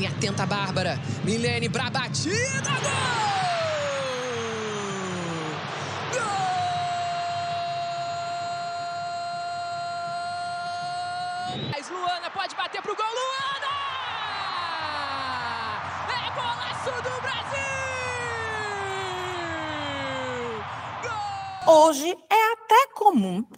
Milene atenta a Bárbara. Milene pra batida, gol!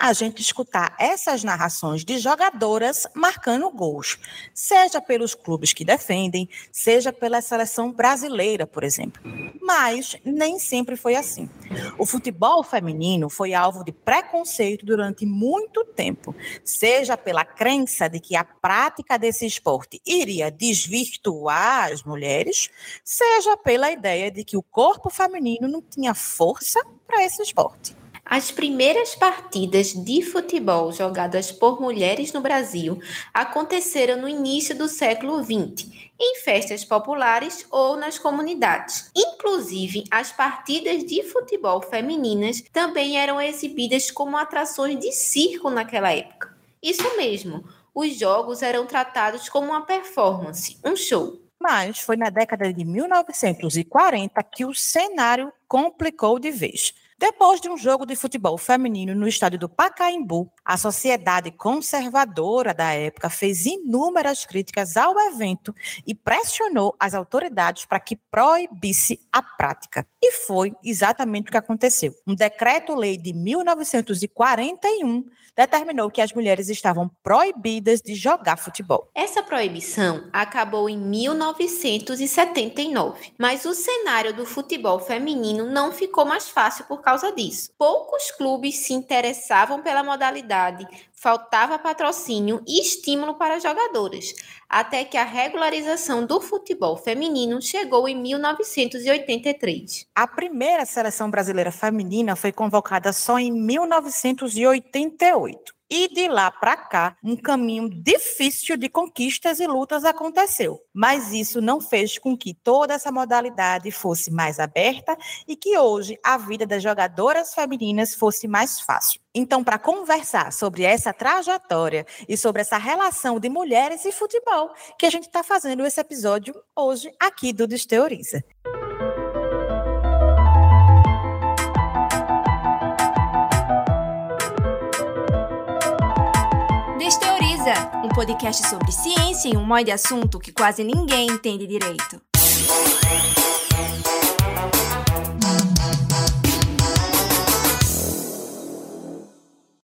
A gente escutar essas narrações de jogadoras marcando gols, seja pelos clubes que defendem, seja pela seleção brasileira, por exemplo. Mas nem sempre foi assim. O futebol feminino foi alvo de preconceito durante muito tempo, seja pela crença de que a prática desse esporte iria desvirtuar as mulheres, seja pela ideia de que o corpo feminino não tinha força para esse esporte. As primeiras partidas de futebol jogadas por mulheres no Brasil aconteceram no início do século XX, em festas populares ou nas comunidades. Inclusive, as partidas de futebol femininas também eram exibidas como atrações de circo naquela época. Isso mesmo, os jogos eram tratados como uma performance, um show. Mas foi na década de 1940 que o cenário complicou de vez. Depois de um jogo de futebol feminino no estádio do Pacaembu, a sociedade conservadora da época fez inúmeras críticas ao evento e pressionou as autoridades para que proibisse a prática. E foi exatamente o que aconteceu. Um decreto-lei de 1941 determinou que as mulheres estavam proibidas de jogar futebol. Essa proibição acabou em 1979, mas o cenário do futebol feminino não ficou mais fácil por causa disso. Poucos clubes se interessavam pela modalidade, faltava patrocínio e estímulo para jogadoras, até que a regularização do futebol feminino chegou em 1983. A primeira seleção brasileira feminina foi convocada só em 1988. E de lá para cá, um caminho difícil de conquistas e lutas aconteceu. Mas isso não fez com que toda essa modalidade fosse mais aberta e que hoje a vida das jogadoras femininas fosse mais fácil. Então, para conversar sobre essa trajetória e sobre essa relação de mulheres e futebol, que a gente está fazendo esse episódio hoje aqui do Desteoriza. Um podcast sobre ciência e um monte de assunto que quase ninguém entende direito.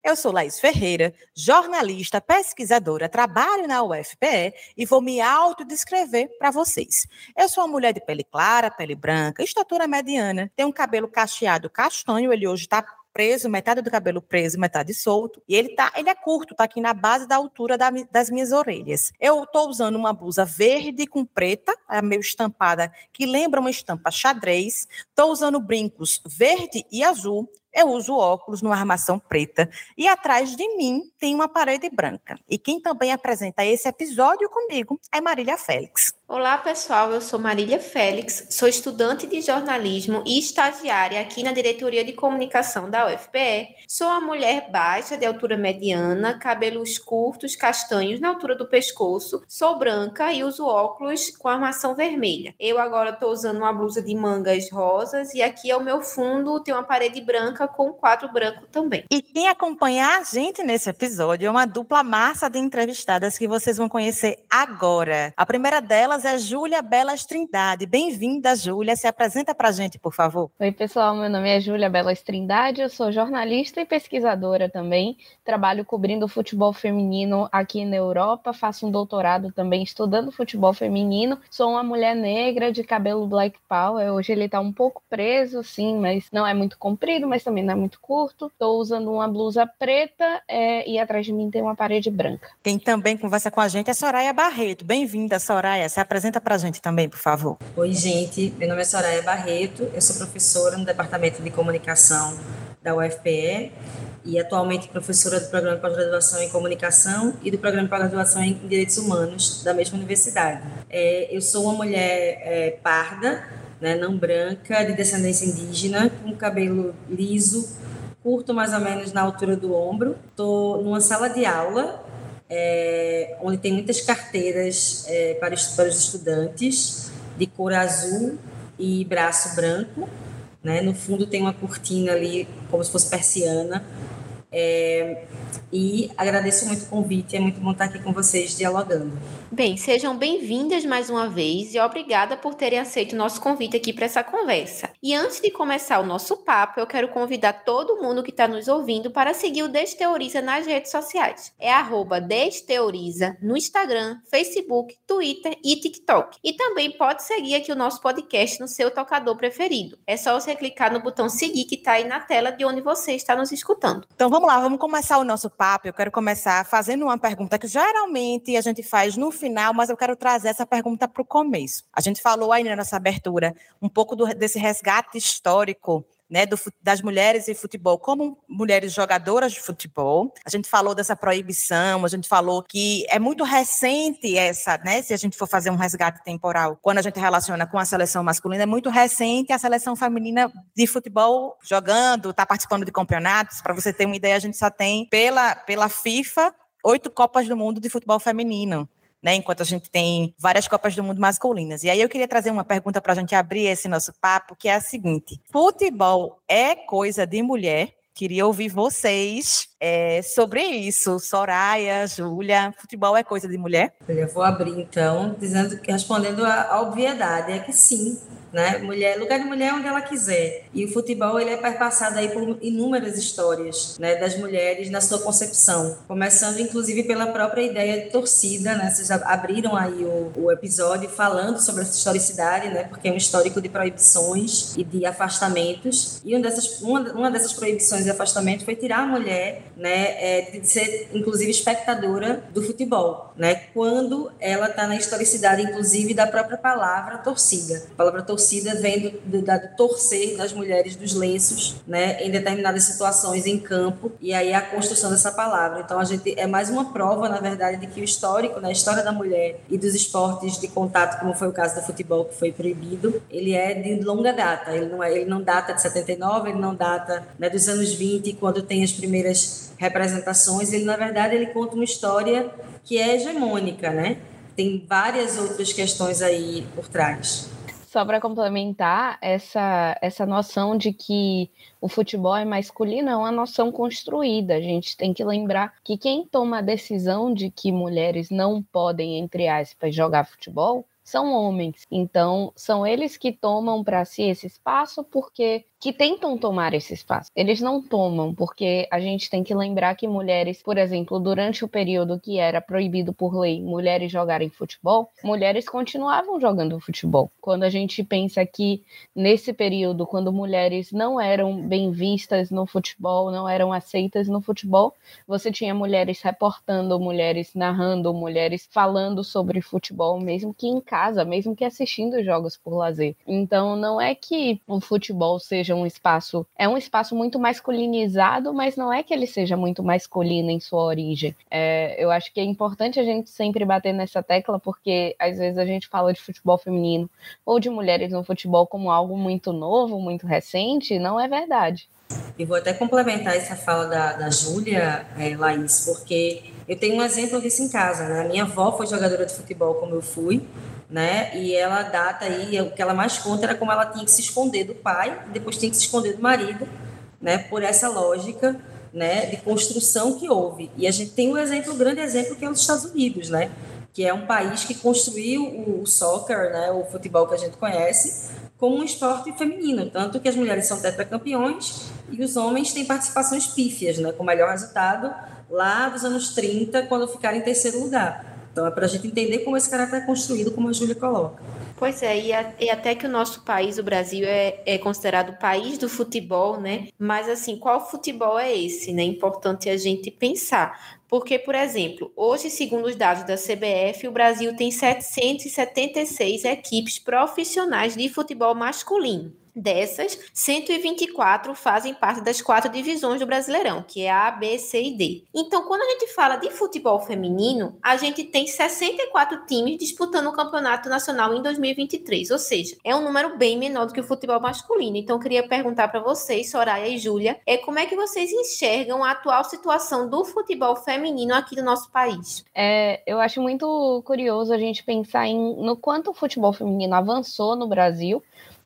Eu sou Laís Ferreira, jornalista, pesquisadora, trabalho na UFPE e vou me autodescrever para vocês. Eu sou uma mulher de pele clara, pele branca, estatura mediana, tenho um cabelo cacheado castanho, ele hoje está preso, metade do cabelo preso, metade solto. E ele tá, ele é curto, tá aqui na base da altura da, das minhas orelhas. Eu tô usando uma blusa verde com preta, é meio estampada, que lembra uma estampa xadrez. Tô usando brincos verde e azul eu uso óculos numa armação preta e atrás de mim tem uma parede branca. E quem também apresenta esse episódio comigo é Marília Félix. Olá, pessoal. Eu sou Marília Félix, sou estudante de jornalismo e estagiária aqui na Diretoria de Comunicação da UFPE. Sou uma mulher baixa, de altura mediana, cabelos curtos, castanhos na altura do pescoço. Sou branca e uso óculos com armação vermelha. Eu agora estou usando uma blusa de mangas rosas e aqui é o meu fundo, tem uma parede branca com quadro branco também. E quem acompanha a gente nesse episódio é uma dupla massa de entrevistadas que vocês vão conhecer agora. A primeira delas é Júlia Belas Trindade. Bem-vinda, Júlia. Se apresenta para a gente, por favor. Oi, pessoal. Meu nome é Júlia Belas Trindade. Eu sou jornalista e pesquisadora também. Trabalho cobrindo futebol feminino aqui na Europa. Faço um doutorado também estudando futebol feminino. Sou uma mulher negra de cabelo black power. Hoje ele está um pouco preso, sim, mas não é muito comprido, mas também também não é muito curto. Estou usando uma blusa preta é, e atrás de mim tem uma parede branca. Quem também conversa com a gente é Soraya Barreto. Bem-vinda, Soraya. Se apresenta para a gente também, por favor. Oi, gente. Meu nome é Soraya Barreto. Eu sou professora no Departamento de Comunicação da UFPE e atualmente professora do Programa de Pós-Graduação em Comunicação e do Programa de Pós-Graduação em Direitos Humanos da mesma universidade. É, eu sou uma mulher é, parda, né, não branca, de descendência indígena, com cabelo liso, curto mais ou menos na altura do ombro. Estou numa sala de aula é, onde tem muitas carteiras é, para, os, para os estudantes, de cor azul e braço branco. Né? No fundo tem uma cortina ali, como se fosse persiana. É, e agradeço muito o convite, é muito bom estar aqui com vocês dialogando. Bem, sejam bem-vindas mais uma vez e obrigada por terem aceito o nosso convite aqui para essa conversa. E antes de começar o nosso papo, eu quero convidar todo mundo que está nos ouvindo para seguir o Desteoriza nas redes sociais. É arroba Desteoriza no Instagram, Facebook, Twitter e TikTok. E também pode seguir aqui o nosso podcast no seu tocador preferido. É só você clicar no botão seguir que está aí na tela de onde você está nos escutando. Então vamos lá, vamos começar o nosso papo. Eu quero começar fazendo uma pergunta que geralmente a gente faz no final, mas eu quero trazer essa pergunta para o começo. A gente falou aí nessa abertura um pouco do, desse resgate histórico né, do, das mulheres em futebol como mulheres jogadoras de futebol. A gente falou dessa proibição, a gente falou que é muito recente essa, né, se a gente for fazer um resgate temporal, quando a gente relaciona com a seleção masculina, é muito recente a seleção feminina de futebol jogando, está participando de campeonatos. Para você ter uma ideia, a gente só tem pela, pela FIFA oito Copas do Mundo de futebol feminino né? Enquanto a gente tem várias Copas do Mundo masculinas. E aí eu queria trazer uma pergunta para a gente abrir esse nosso papo, que é a seguinte: futebol é coisa de mulher? Queria ouvir vocês é, sobre isso. Soraya, Júlia, futebol é coisa de mulher? Eu vou abrir então, dizendo que respondendo a obviedade, é que sim, né? Mulher, lugar de mulher é onde ela quiser. E o futebol ele é perpassado aí por inúmeras histórias, né, das mulheres na sua concepção, começando inclusive pela própria ideia de torcida, né? Vocês abriram aí o, o episódio falando sobre essa historicidade, né? Porque é um histórico de proibições e de afastamentos. E uma dessas, uma, uma dessas proibições e afastamentos foi tirar a mulher, né, é, de ser inclusive espectadora do futebol, né? Quando ela está na historicidade, inclusive da própria palavra torcida. A palavra torcida torcida vem do, do, do, torcer das mulheres dos lenços, né, em determinadas situações em campo, e aí a construção dessa palavra. Então a gente é mais uma prova, na verdade, de que o histórico, né, a história da mulher e dos esportes de contato, como foi o caso do futebol que foi proibido, ele é de longa data. Ele não é, ele não data de 79, ele não data né, dos anos 20, quando tem as primeiras representações. Ele na verdade ele conta uma história que é hegemônica, né? Tem várias outras questões aí por trás. Só para complementar, essa, essa noção de que o futebol é masculino é uma noção construída. A gente tem que lembrar que quem toma a decisão de que mulheres não podem, entre aspas, jogar futebol são homens. Então, são eles que tomam para si esse espaço porque que tentam tomar esse espaço. Eles não tomam, porque a gente tem que lembrar que mulheres, por exemplo, durante o período que era proibido por lei mulheres jogarem futebol, mulheres continuavam jogando futebol. Quando a gente pensa que nesse período, quando mulheres não eram bem vistas no futebol, não eram aceitas no futebol, você tinha mulheres reportando, mulheres narrando, mulheres falando sobre futebol, mesmo que em casa, mesmo que assistindo jogos por lazer. Então, não é que o futebol seja seja um espaço. É um espaço muito masculinizado, mas não é que ele seja muito masculino em sua origem. É, eu acho que é importante a gente sempre bater nessa tecla, porque às vezes a gente fala de futebol feminino ou de mulheres no futebol como algo muito novo, muito recente, não é verdade. E vou até complementar essa fala da, da Júlia, é, Laís, porque eu tenho um exemplo disso em casa. Né? A minha avó foi jogadora de futebol, como eu fui, né? E ela data aí, o que ela mais conta era como ela tinha que se esconder do pai, depois tinha que se esconder do marido, né? Por essa lógica, né? De construção que houve. E a gente tem um exemplo, um grande exemplo que é os Estados Unidos, né? Que é um país que construiu o, soccer, né? O futebol que a gente conhece, como um esporte feminino, tanto que as mulheres são tetracampeões e os homens têm participações pífias, né? Com melhor resultado lá dos anos 30, quando ficaram em terceiro lugar. Então é para a gente entender como esse caráter é construído, como a Júlia coloca. Pois é, e, a, e, até que o nosso país, o Brasil, é, é, considerado o país do futebol, né? Mas assim, qual futebol é esse, né? Importante a gente pensar. Porque, por exemplo, hoje, segundo os dados da CBF, o Brasil tem 776 equipes profissionais de futebol masculino. Dessas, 124 fazem parte das quatro divisões do Brasileirão, que é A, B, C e D. Então, quando a gente fala de futebol feminino, a gente tem 64 times disputando o Campeonato Nacional em 2023, ou seja, é um número bem menor do que o futebol masculino. Então, eu queria perguntar para vocês, Soraya e Júlia, é como é que vocês enxergam a atual situação do futebol feminino aqui no nosso país? É, eu acho muito curioso a gente pensar em, no quanto o futebol feminino avançou no Brasil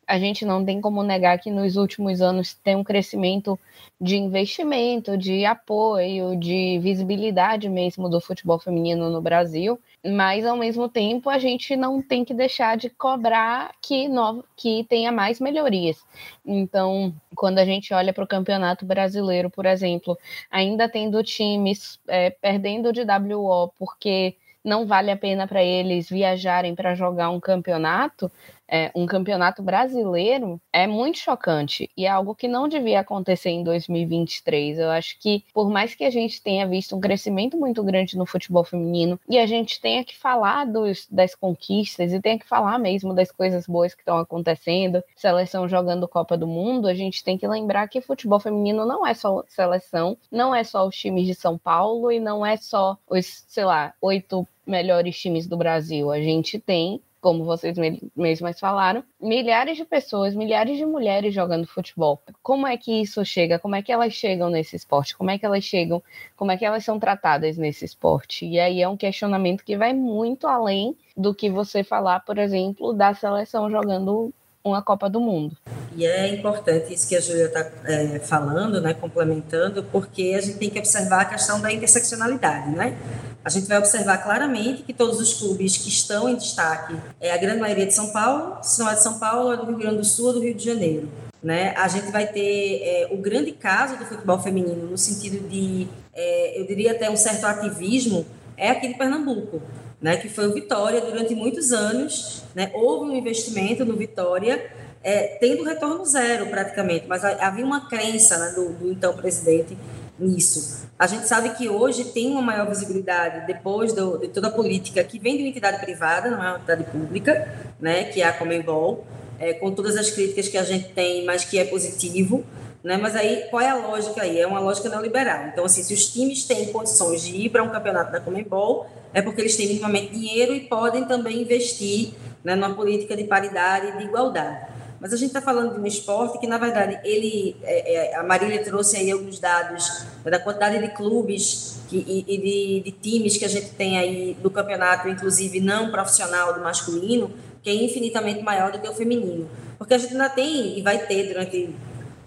a gente não tem como negar que nos últimos anos tem um crescimento de investimento, de apoio, de visibilidade mesmo do futebol feminino no Brasil, mas ao mesmo tempo a gente não tem que deixar de cobrar que, no, que tenha mais melhorias. Então, quando a gente olha para o campeonato brasileiro, por exemplo, ainda tendo times é, perdendo de WO porque não vale a pena para eles viajarem para jogar um campeonato, é, um campeonato brasileiro é muito chocante e é algo que não devia acontecer em 2023. Eu acho que, por mais que a gente tenha visto um crescimento muito grande no futebol feminino e a gente tenha que falar dos, das conquistas e tenha que falar mesmo das coisas boas que estão acontecendo, seleção jogando Copa do Mundo, a gente tem que lembrar que futebol feminino não é só seleção, não é só os times de São Paulo e não é só os, sei lá, oito melhores times do Brasil. A gente tem como vocês mesmas falaram, milhares de pessoas, milhares de mulheres jogando futebol. Como é que isso chega? Como é que elas chegam nesse esporte? Como é que elas chegam? Como é que elas são tratadas nesse esporte? E aí é um questionamento que vai muito além do que você falar, por exemplo, da seleção jogando uma Copa do Mundo. E é importante isso que a Júlia está é, falando, né, complementando, porque a gente tem que observar a questão da interseccionalidade, né? A gente vai observar claramente que todos os clubes que estão em destaque, é a grande maioria de São Paulo, se não é de São Paulo, é do Rio Grande do Sul ou do Rio de Janeiro. Né? A gente vai ter é, o grande caso do futebol feminino, no sentido de, é, eu diria até um certo ativismo, é aqui de Pernambuco, né? que foi o Vitória durante muitos anos. Né? Houve um investimento no Vitória, é, tendo retorno zero praticamente, mas havia uma crença né, do, do então presidente nisso. A gente sabe que hoje tem uma maior visibilidade depois do, de toda a política que vem de uma entidade privada, não é uma entidade pública, né, que é a Comembol, é, com todas as críticas que a gente tem, mas que é positivo. Né? Mas aí, qual é a lógica aí? É uma lógica neoliberal. Então, assim, se os times têm condições de ir para um campeonato da Comembol, é porque eles têm minimamente dinheiro e podem também investir né, numa política de paridade e de igualdade. Mas a gente está falando de um esporte que, na verdade, ele, é, é, a Marília trouxe aí alguns dados da quantidade de clubes que, e, e de, de, times que a gente tem aí do campeonato, inclusive não profissional do masculino, que é infinitamente maior do que o feminino. Porque a gente ainda tem e vai ter durante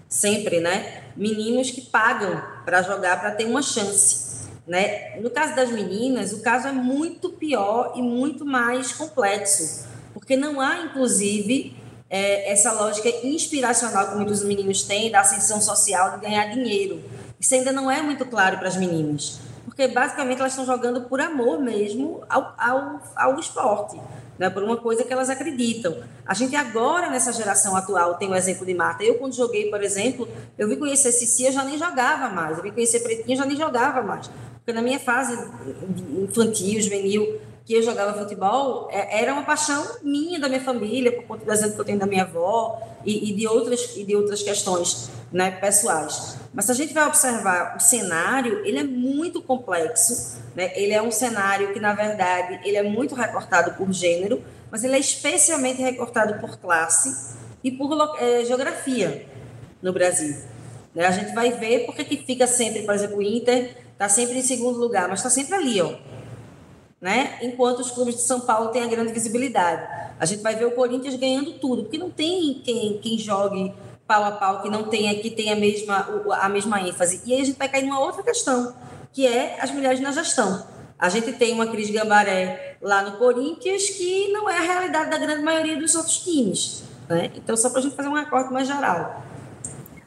sempre, né, meninos que pagam para jogar para ter uma chance. Né? No caso das meninas, o caso é muito pior e muito mais complexo, porque não há, inclusive, é, essa lógica inspiracional que muitos meninos têm da ascensão social de ganhar dinheiro. Isso ainda não é muito claro para as meninas, porque basicamente elas estão jogando por amor mesmo ao, ao, ao esporte, né? por uma coisa que elas acreditam. A gente agora, nessa geração atual, tem o exemplo de Marta. Eu, quando joguei, por exemplo, eu vi conhecer Cici, eu já nem jogava mais. Eu vi conhecer Pretinha, eu já nem jogava mais. Porque na minha fase infantil, juvenil, que eu jogava futebol é, era uma paixão minha da minha família por conta do exemplo que eu tenho da minha avó e, e, de outras e de outras questões né, pessoais. Mas se a gente vai observar o cenário ele é muito complexo né? Ele é um cenário que na verdade ele é muito recortado por gênero mas ele é especialmente recortado por classe e por é, geografia no Brasil né? a gente vai ver porque que fica sempre por exemplo o Inter está sempre em segundo lugar mas está sempre ali ó né? Enquanto os clubes de São Paulo têm a grande visibilidade. A gente vai ver o Corinthians ganhando tudo, porque não tem quem, quem jogue pau a pau, que não tenha, que tenha a mesma, a mesma ênfase. E aí a gente vai cair numa outra questão, que é as mulheres na gestão. A gente tem uma Cris Gambaré lá no Corinthians que não é a realidade da grande maioria dos outros times. Né? Então, só para a gente fazer um recorte mais geral.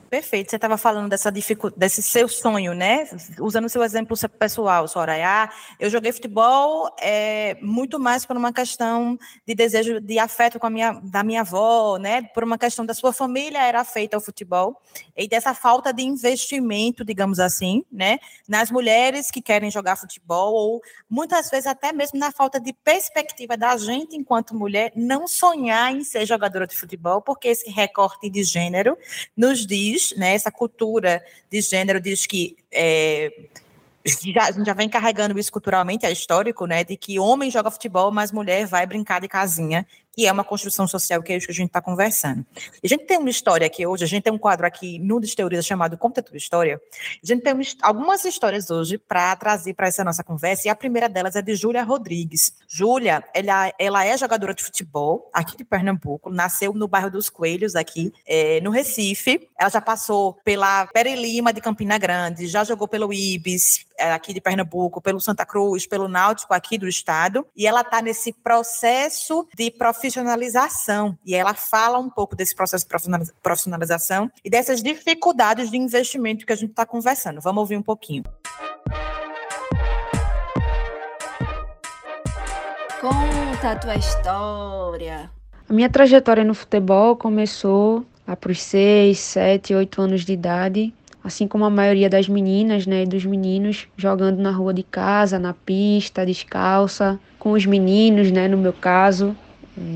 Perfeito. Você estava falando dessa dificuldade, desse seu sonho, né? Usando o seu exemplo pessoal, Soraya. Eu joguei futebol é, muito mais por uma questão de desejo de afeto com a minha, da minha avó, né? Por uma questão da sua família era feita ao futebol e dessa falta de investimento, digamos assim, né? Nas mulheres que querem jogar futebol ou muitas vezes até mesmo na falta de perspectiva da gente enquanto mulher não sonhar em ser jogadora de futebol, porque esse recorte de gênero nos diz diz, né, essa cultura de gênero diz que é, já, a gente já vem carregando isso culturalmente, é histórico, né, de que homem joga futebol, mas mulher vai brincar de casinha que é uma construção social, que é isso que a gente está conversando. a gente tem uma história aqui hoje, a gente tem um quadro aqui no Desteoriza chamado Conta Tua História. A gente tem algumas histórias hoje para trazer para essa nossa conversa, e a primeira delas é de Júlia Rodrigues. Júlia, ela, ela é jogadora de futebol aqui de Pernambuco, nasceu no bairro dos Coelhos, aqui é, no Recife. Ela já passou pela Pere Lima de Campina Grande, já jogou pelo Ibis, é, aqui de Pernambuco, pelo Santa Cruz, pelo Náutico aqui do estado, e ela está nesse processo de profissionalização profissionalização. E ela fala um pouco desse processo de profissionalização e dessas dificuldades de investimento que a gente está conversando. Vamos ouvir um pouquinho. Conta a tua história. A minha trajetória no futebol começou lá para os 6, 7, 8 anos de idade, assim como a maioria das meninas né, e dos meninos, jogando na rua de casa, na pista, descalça, com os meninos, né, no meu caso,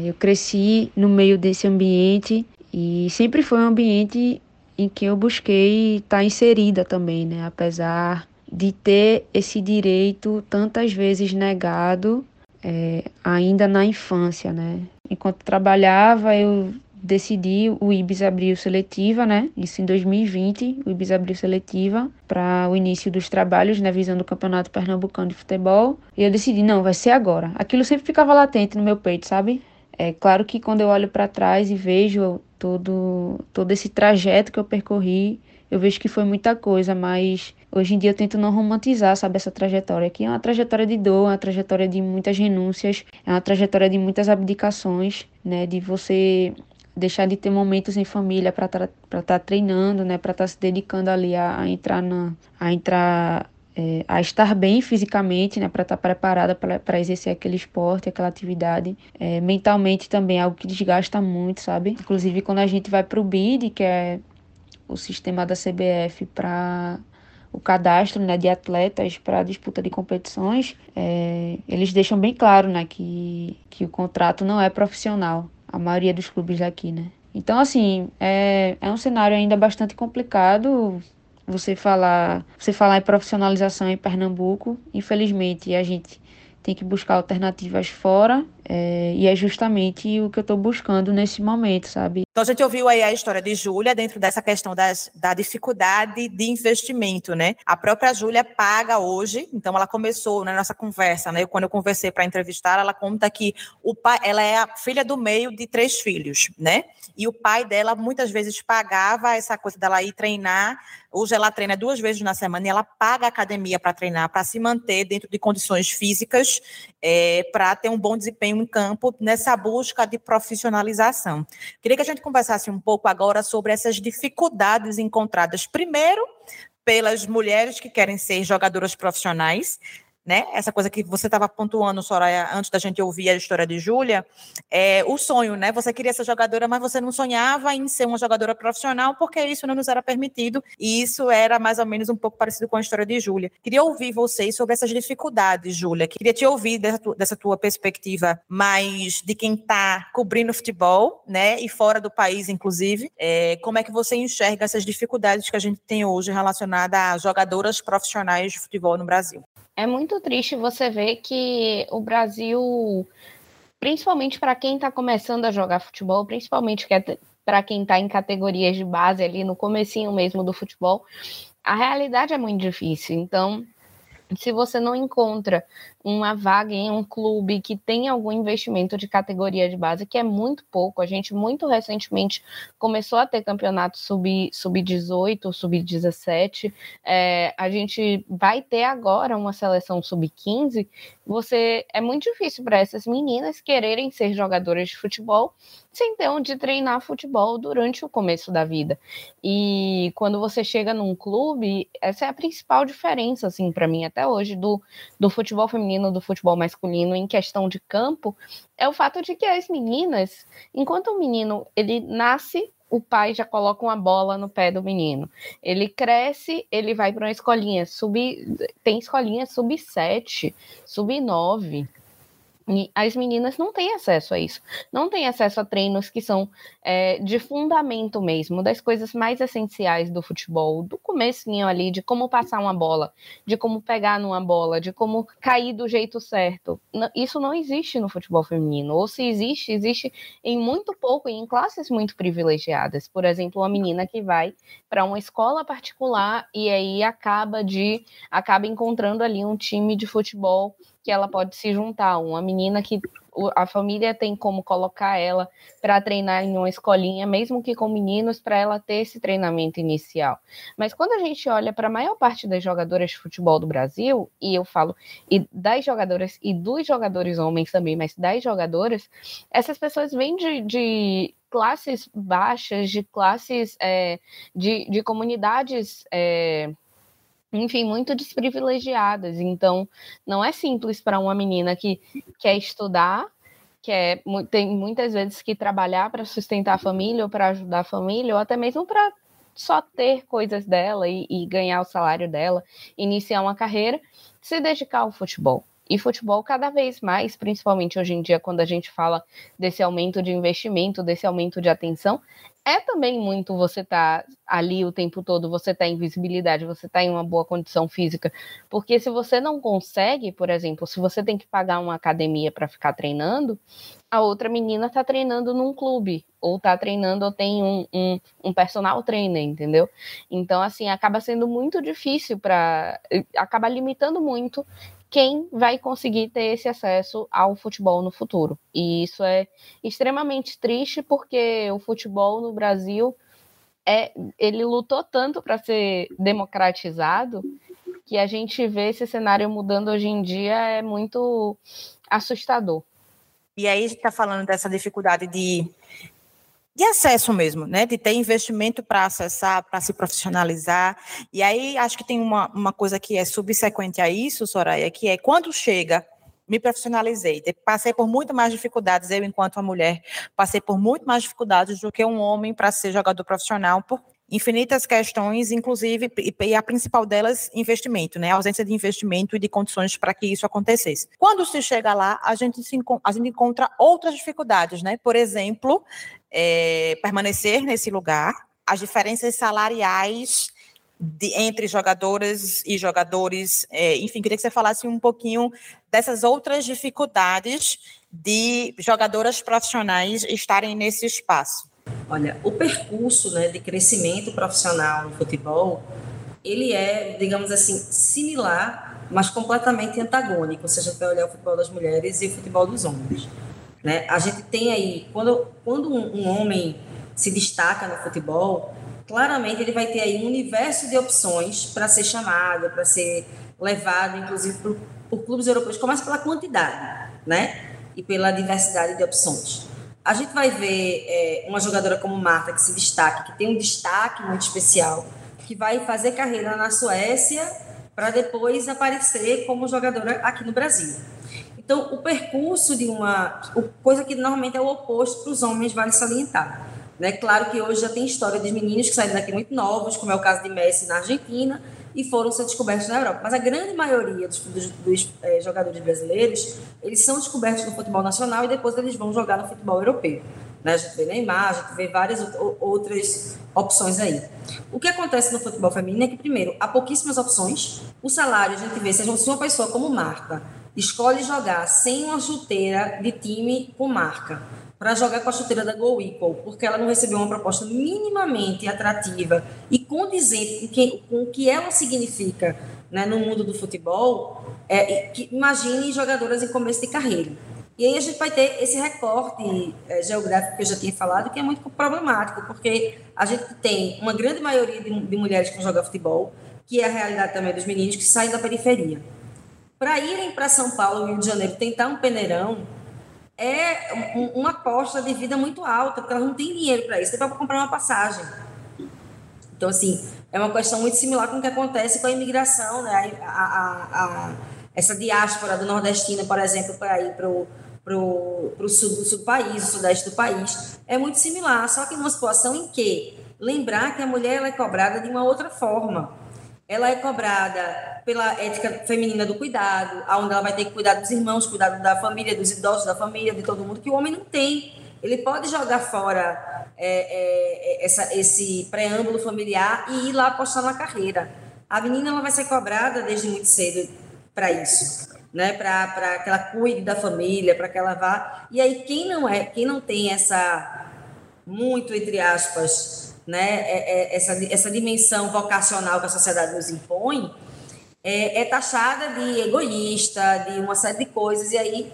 eu cresci no meio desse ambiente e sempre foi um ambiente em que eu busquei estar inserida também, né? Apesar de ter esse direito tantas vezes negado é, ainda na infância, né? Enquanto trabalhava, eu decidi, o IBS abriu seletiva, né? Isso em 2020, o IBS abriu seletiva para o início dos trabalhos, né? Visando o Campeonato Pernambucano de Futebol. E eu decidi, não, vai ser agora. Aquilo sempre ficava latente no meu peito, sabe? É claro que quando eu olho para trás e vejo todo, todo esse trajeto que eu percorri, eu vejo que foi muita coisa, mas hoje em dia eu tento não romantizar, sabe, essa trajetória, que é uma trajetória de dor, uma trajetória de muitas renúncias, é uma trajetória de muitas abdicações, né, de você deixar de ter momentos em família para estar tá treinando, né, para estar tá se dedicando ali a, a entrar na a entrar é, a estar bem fisicamente, né, para estar tá preparada para exercer aquele esporte, aquela atividade. É, mentalmente também é algo que desgasta muito, sabe? Inclusive quando a gente vai para o BID, que é o sistema da CBF para o cadastro né, de atletas para disputa de competições, é, eles deixam bem claro né, que, que o contrato não é profissional, a maioria dos clubes daqui, né? Então, assim, é, é um cenário ainda bastante complicado, você falar, você falar em profissionalização em Pernambuco, infelizmente a gente tem que buscar alternativas fora é, e é justamente o que eu estou buscando nesse momento, sabe? Então a gente ouviu aí a história de Júlia dentro dessa questão das, da dificuldade de investimento, né? A própria Júlia paga hoje, então ela começou na nossa conversa, né? Quando eu conversei para entrevistar, ela conta que o pai, ela é a filha do meio de três filhos, né? E o pai dela muitas vezes pagava essa coisa dela ir treinar Hoje ela treina duas vezes na semana e ela paga a academia para treinar, para se manter dentro de condições físicas, é, para ter um bom desempenho em campo nessa busca de profissionalização. Queria que a gente conversasse um pouco agora sobre essas dificuldades encontradas, primeiro, pelas mulheres que querem ser jogadoras profissionais, né? Essa coisa que você estava pontuando, Soraya, antes da gente ouvir a história de Júlia, é o sonho, né? Você queria ser jogadora, mas você não sonhava em ser uma jogadora profissional, porque isso não nos era permitido, e isso era mais ou menos um pouco parecido com a história de Júlia. Queria ouvir vocês sobre essas dificuldades, Júlia. Queria te ouvir dessa tua, dessa tua perspectiva mais de quem está cobrindo futebol, né? E fora do país, inclusive. É, como é que você enxerga essas dificuldades que a gente tem hoje relacionadas a jogadoras profissionais de futebol no Brasil? É muito triste você ver que o Brasil, principalmente para quem está começando a jogar futebol, principalmente para quem está em categorias de base ali no comecinho mesmo do futebol, a realidade é muito difícil. Então, se você não encontra uma vaga em um clube que tem algum investimento de categoria de base, que é muito pouco, a gente muito recentemente começou a ter campeonato sub-18, sub sub-17, é, a gente vai ter agora uma seleção sub-15, você é muito difícil para essas meninas quererem ser jogadoras de futebol sem ter onde treinar futebol durante o começo da vida. E quando você chega num clube, essa é a principal diferença, assim, para mim até hoje, do, do futebol feminino, do futebol masculino em questão de campo, é o fato de que as meninas, enquanto o menino ele nasce o pai já coloca uma bola no pé do menino. Ele cresce, ele vai para uma escolinha sub. Tem escolinha sub 7, sub 9. E as meninas não têm acesso a isso, não têm acesso a treinos que são é, de fundamento mesmo, das coisas mais essenciais do futebol, do comecinho ali, de como passar uma bola, de como pegar numa bola, de como cair do jeito certo. Isso não existe no futebol feminino, ou se existe, existe em muito pouco e em classes muito privilegiadas. Por exemplo, uma menina que vai para uma escola particular e aí acaba de acaba encontrando ali um time de futebol que ela pode se juntar. Uma menina que a família tem como colocar ela para treinar em uma escolinha, mesmo que com meninos, para ela ter esse treinamento inicial. Mas quando a gente olha para a maior parte das jogadoras de futebol do Brasil, e eu falo e das jogadoras e dos jogadores homens também, mas das jogadoras, essas pessoas vêm de, de classes baixas, de classes é, de, de comunidades. É, enfim, muito desprivilegiadas. Então, não é simples para uma menina que quer estudar, que tem muitas vezes que trabalhar para sustentar a família ou para ajudar a família, ou até mesmo para só ter coisas dela e, e ganhar o salário dela, iniciar uma carreira, se dedicar ao futebol. E futebol cada vez mais, principalmente hoje em dia, quando a gente fala desse aumento de investimento, desse aumento de atenção, é também muito você estar tá ali o tempo todo, você está em visibilidade, você está em uma boa condição física. Porque se você não consegue, por exemplo, se você tem que pagar uma academia para ficar treinando, a outra menina está treinando num clube, ou está treinando, ou tem um, um, um, personal trainer, entendeu? Então, assim, acaba sendo muito difícil para. acaba limitando muito quem vai conseguir ter esse acesso ao futebol no futuro. E isso é extremamente triste porque o futebol no Brasil é, ele lutou tanto para ser democratizado que a gente vê esse cenário mudando hoje em dia é muito assustador. E aí está falando dessa dificuldade de de acesso mesmo, né? De ter investimento para acessar, para se profissionalizar. E aí acho que tem uma, uma coisa que é subsequente a isso, Soraya, que é quando chega, me profissionalizei, passei por muito mais dificuldades, eu enquanto uma mulher, passei por muito mais dificuldades do que um homem para ser jogador profissional, por infinitas questões, inclusive, e a principal delas, investimento, né? A ausência de investimento e de condições para que isso acontecesse. Quando se chega lá, a gente, se, a gente encontra outras dificuldades, né? Por exemplo, é, permanecer nesse lugar, as diferenças salariais de, entre jogadoras e jogadores, é, enfim, queria que você falasse um pouquinho dessas outras dificuldades de jogadoras profissionais estarem nesse espaço. Olha, o percurso né, de crescimento profissional no futebol, ele é, digamos assim, similar, mas completamente antagônico, se a gente olhar o futebol das mulheres e o futebol dos homens. Né? A gente tem aí, quando, quando um, um homem se destaca no futebol, claramente ele vai ter aí um universo de opções para ser chamado, para ser levado, inclusive, por, por clubes europeus. Começa pela quantidade, né? E pela diversidade de opções. A gente vai ver é, uma jogadora como Marta, que se destaca, que tem um destaque muito especial, que vai fazer carreira na Suécia para depois aparecer como jogadora aqui no Brasil. Então, o percurso de uma. coisa que normalmente é o oposto para os homens, vale salientar. Né? Claro que hoje já tem história de meninos que saíram daqui muito novos, como é o caso de Messi na Argentina, e foram ser descobertos na Europa. Mas a grande maioria dos, dos, dos é, jogadores brasileiros, eles são descobertos no futebol nacional e depois eles vão jogar no futebol europeu. Né? A gente vê Neymar, a gente vê várias outras opções aí. O que acontece no futebol feminino é que, primeiro, há pouquíssimas opções. O salário, a gente vê, se uma pessoa como Marta escolhe jogar sem uma chuteira de time com marca, para jogar com a chuteira da Go Equal, porque ela não recebeu uma proposta minimamente atrativa e condizente com, que, com o que ela significa né, no mundo do futebol, é, que, imagine jogadoras em começo de carreira. E aí a gente vai ter esse recorte é, geográfico que eu já tinha falado, que é muito problemático, porque a gente tem uma grande maioria de, de mulheres que jogam futebol, que é a realidade também dos meninos que saem da periferia. Para irem para São Paulo, Rio de Janeiro, tentar um peneirão, é um, uma aposta de vida muito alta, porque elas não têm dinheiro para isso, tem para comprar uma passagem. Então, assim, é uma questão muito similar com o que acontece com a imigração, né? A, a, a, essa diáspora do nordestino, por exemplo, para ir para o pro, sul, sul do país, o sudeste do país, é muito similar, só que numa situação em que lembrar que a mulher ela é cobrada de uma outra forma. Ela é cobrada pela ética feminina do cuidado, onde ela vai ter que cuidar dos irmãos, cuidar da família, dos idosos da família, de todo mundo, que o homem não tem. Ele pode jogar fora é, é, essa, esse preâmbulo familiar e ir lá apostar na carreira. A menina ela vai ser cobrada desde muito cedo para isso né, para que ela cuide da família, para que ela vá. E aí quem não é, quem não tem essa muito entre aspas, né, é, é, essa essa dimensão vocacional que a sociedade nos impõe, é, é taxada de egoísta, de uma série de coisas e aí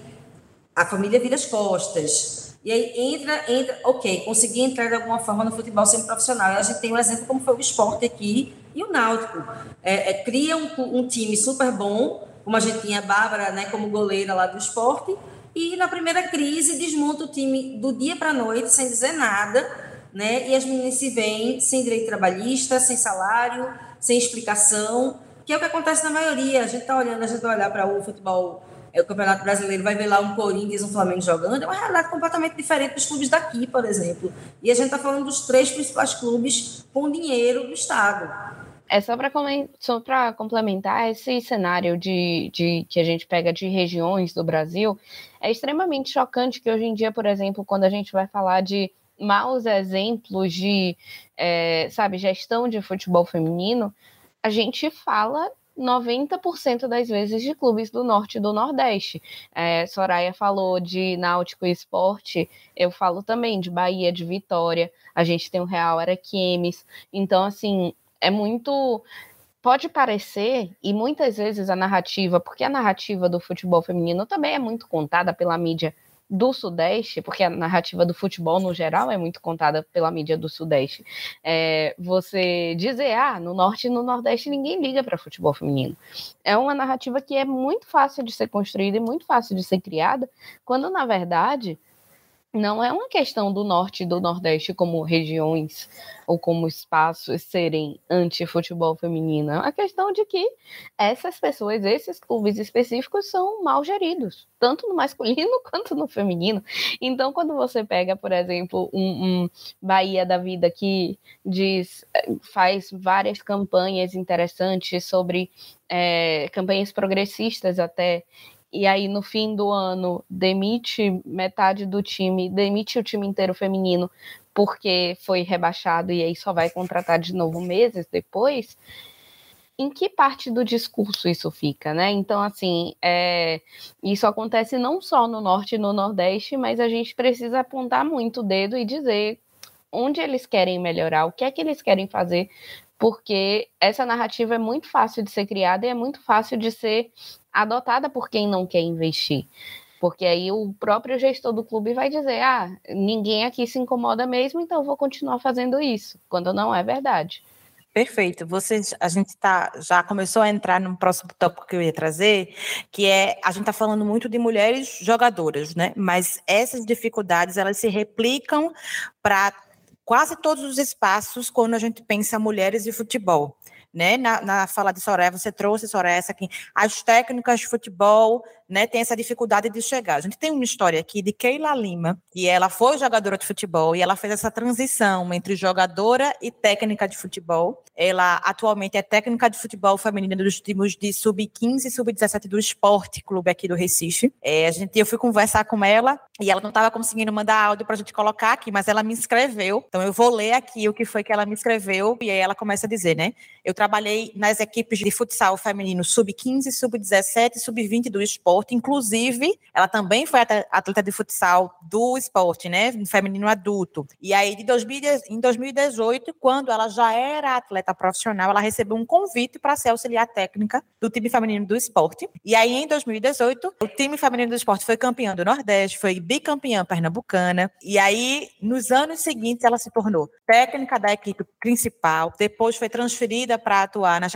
a família vira as costas. E aí entra, entra, ok, consegui entrar de alguma forma no futebol sendo profissional. E a gente tem um exemplo como foi o esporte aqui e o Náutico. É, é, cria um, um time super bom, como a gente tinha a Bárbara né, como goleira lá do esporte, e na primeira crise desmonta o time do dia para a noite, sem dizer nada, né? E as meninas se veem sem direito trabalhista, sem salário, sem explicação, que é o que acontece na maioria. A gente está olhando, a gente vai olhar para o futebol, é, o Campeonato Brasileiro, vai ver lá um Corinthians, um Flamengo jogando, é uma realidade completamente diferente dos clubes daqui, por exemplo. E a gente está falando dos três principais clubes com dinheiro do Estado. É só para complementar esse cenário de, de que a gente pega de regiões do Brasil, é extremamente chocante que hoje em dia, por exemplo, quando a gente vai falar de maus exemplos de, é, sabe, gestão de futebol feminino, a gente fala 90% das vezes de clubes do norte e do nordeste. É, Soraya falou de Náutico e Esporte, eu falo também de Bahia, de Vitória, a gente tem o Real Araquemes. Então, assim, é muito pode parecer, e muitas vezes a narrativa, porque a narrativa do futebol feminino também é muito contada pela mídia do Sudeste, porque a narrativa do futebol no geral é muito contada pela mídia do Sudeste. É, você dizer, ah, no Norte e no Nordeste ninguém liga para futebol feminino. É uma narrativa que é muito fácil de ser construída e muito fácil de ser criada, quando na verdade não é uma questão do norte e do nordeste como regiões ou como espaços serem anti-futebol feminino. É uma questão de que essas pessoas, esses clubes específicos, são mal geridos, tanto no masculino quanto no feminino. Então, quando você pega, por exemplo, um, um Bahia da Vida que diz, faz várias campanhas interessantes sobre é, campanhas progressistas até e aí no fim do ano demite metade do time, demite o time inteiro feminino porque foi rebaixado e aí só vai contratar de novo meses depois, em que parte do discurso isso fica, né? Então, assim, é, isso acontece não só no norte e no nordeste, mas a gente precisa apontar muito o dedo e dizer onde eles querem melhorar, o que é que eles querem fazer, porque essa narrativa é muito fácil de ser criada e é muito fácil de ser adotada por quem não quer investir. Porque aí o próprio gestor do clube vai dizer: ah, ninguém aqui se incomoda mesmo, então vou continuar fazendo isso, quando não é verdade. Perfeito. Você, a gente tá, já começou a entrar no próximo tópico que eu ia trazer, que é a gente está falando muito de mulheres jogadoras, né? Mas essas dificuldades elas se replicam para quase todos os espaços quando a gente pensa mulheres e futebol né? Na, na fala de Soraya, você trouxe, Soraya, essa aqui, as técnicas de futebol, né, tem essa dificuldade de chegar. A gente tem uma história aqui de Keila Lima, e ela foi jogadora de futebol, e ela fez essa transição entre jogadora e técnica de futebol. Ela atualmente é técnica de futebol feminina dos times de sub-15 e sub-17 do Esporte Clube aqui do Recife. É, a gente, eu fui conversar com ela, e ela não estava conseguindo mandar áudio para a gente colocar aqui, mas ela me escreveu. Então eu vou ler aqui o que foi que ela me escreveu, e aí ela começa a dizer, né? Eu trabalhei nas equipes de futsal feminino sub-15, sub-17 e sub-20 do esporte. Inclusive, ela também foi atleta de futsal do esporte, né? Feminino adulto. E aí, de 2000, em 2018, quando ela já era atleta profissional, ela recebeu um convite para ser auxiliar técnica do time feminino do esporte. E aí, em 2018, o time feminino do esporte foi campeão do Nordeste, foi bicampeã pernambucana. E aí, nos anos seguintes, ela se tornou técnica da equipe principal, depois foi transferida para atuar nas,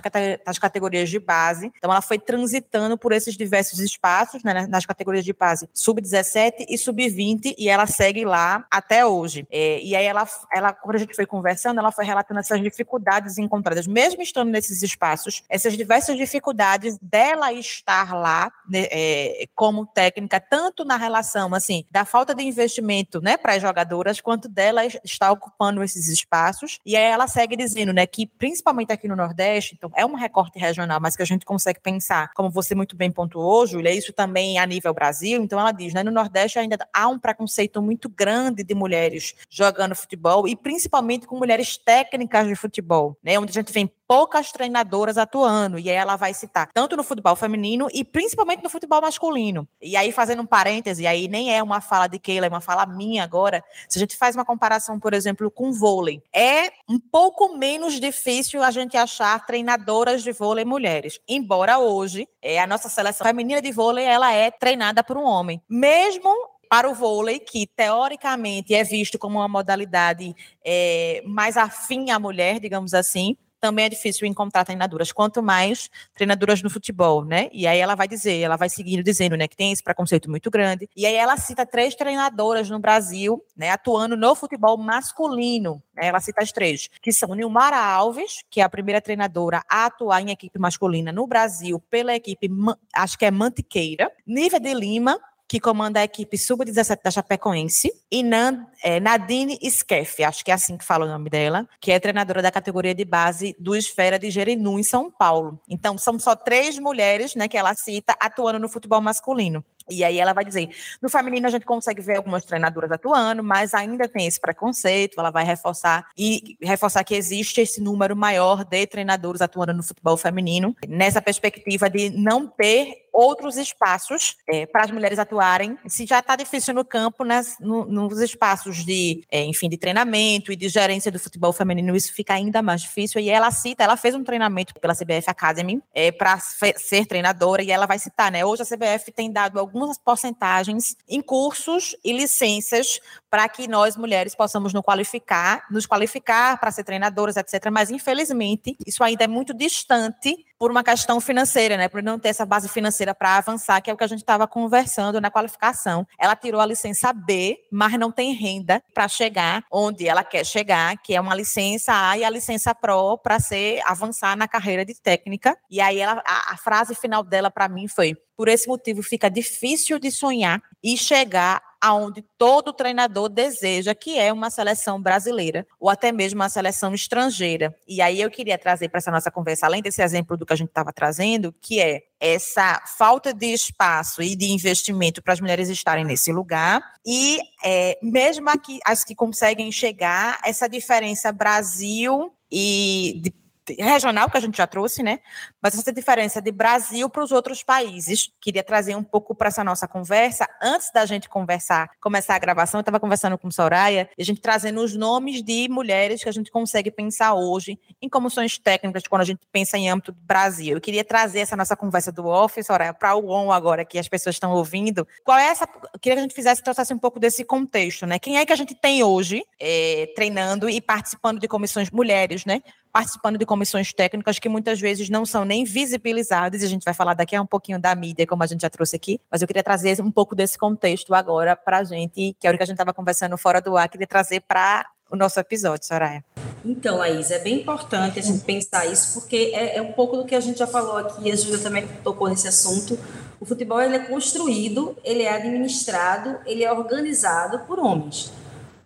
categorias de base. Então, ela foi transitando por esses diversos espaços, né, nas categorias de base sub-17 e sub-20, e ela segue lá até hoje. É, e aí, ela, ela, quando a gente foi conversando, ela foi relatando essas dificuldades encontradas, mesmo estando nesses espaços, essas diversas dificuldades dela estar lá né, é, como técnica, tanto na relação assim da falta de investimento né, para as jogadoras, quanto dela estar ocupando esses espaços. E aí ela segue dizendo né, que, principalmente aqui no Nordeste, então é um recorte regional, mas que a gente consegue pensar, como você muito bem pontuou, Júlia, isso também a nível Brasil. Então ela diz, né, no Nordeste ainda há um preconceito muito grande de mulheres jogando futebol e principalmente com mulheres técnicas de futebol, né, onde a gente vem poucas treinadoras atuando, e aí ela vai citar tanto no futebol feminino e principalmente no futebol masculino. E aí, fazendo um parêntese, aí nem é uma fala de Keila, é uma fala minha agora. Se a gente faz uma comparação, por exemplo, com vôlei, é um pouco menos difícil a gente achar treinadoras de vôlei mulheres. Embora hoje, é, a nossa seleção feminina de vôlei ela é treinada por um homem. Mesmo para o vôlei, que teoricamente é visto como uma modalidade é, mais afim à mulher, digamos assim, também é difícil encontrar treinadoras, quanto mais treinadoras no futebol, né? E aí ela vai dizer, ela vai seguindo dizendo, né, que tem esse preconceito muito grande. E aí ela cita três treinadoras no Brasil, né, atuando no futebol masculino. Né? Ela cita as três, que são Nilmara Alves, que é a primeira treinadora a atuar em equipe masculina no Brasil pela equipe, acho que é Mantiqueira, Nívia de Lima, que comanda a equipe sub-17 da Chapecoense, e Nan, é, Nadine Skeff, acho que é assim que fala o nome dela, que é treinadora da categoria de base do Esfera de Jerinu, em São Paulo. Então, são só três mulheres né, que ela cita atuando no futebol masculino. E aí ela vai dizer, no feminino a gente consegue ver algumas treinadoras atuando, mas ainda tem esse preconceito, ela vai reforçar e reforçar que existe esse número maior de treinadores atuando no futebol feminino, nessa perspectiva de não ter outros espaços é, para as mulheres atuarem. Se já está difícil no campo, nas, no, nos espaços de, é, enfim, de treinamento e de gerência do futebol feminino, isso fica ainda mais difícil. E ela cita, ela fez um treinamento pela CBF Academy é, para ser treinadora e ela vai citar, né? Hoje a CBF tem dado algumas porcentagens em cursos e licenças para que nós mulheres possamos nos qualificar, nos qualificar para ser treinadoras, etc. Mas infelizmente isso ainda é muito distante por uma questão financeira, né? Por não ter essa base financeira para avançar, que é o que a gente estava conversando na qualificação. Ela tirou a licença B, mas não tem renda para chegar onde ela quer chegar, que é uma licença A e a licença Pro para ser avançar na carreira de técnica. E aí ela, a, a frase final dela para mim foi: por esse motivo fica difícil de sonhar e chegar aonde todo treinador deseja, que é uma seleção brasileira ou até mesmo uma seleção estrangeira. E aí eu queria trazer para essa nossa conversa, além desse exemplo do que a gente estava trazendo, que é essa falta de espaço e de investimento para as mulheres estarem nesse lugar e é, mesmo aqui as que conseguem chegar, essa diferença Brasil e de regional que a gente já trouxe, né? Mas essa diferença de Brasil para os outros países, queria trazer um pouco para essa nossa conversa. Antes da gente conversar, começar a gravação, eu estava conversando com Soraya, e a gente trazendo os nomes de mulheres que a gente consegue pensar hoje em comissões técnicas quando a gente pensa em âmbito do Brasil. Eu queria trazer essa nossa conversa do off, Soraya, para o on agora que as pessoas estão ouvindo. Qual é essa? Eu queria que a gente fizesse trouxesse um pouco desse contexto, né? Quem é que a gente tem hoje é, treinando e participando de comissões mulheres, né? Participando de comissões técnicas que muitas vezes não são nem visibilizadas, e a gente vai falar daqui a um pouquinho da mídia, como a gente já trouxe aqui, mas eu queria trazer um pouco desse contexto agora para a gente, que é o que a gente estava conversando fora do ar, queria trazer para o nosso episódio, Soraya. Então, Laís, é bem importante a gente pensar isso, porque é, é um pouco do que a gente já falou aqui, a Júlia também tocou nesse assunto. O futebol ele é construído, ele é administrado, ele é organizado por homens.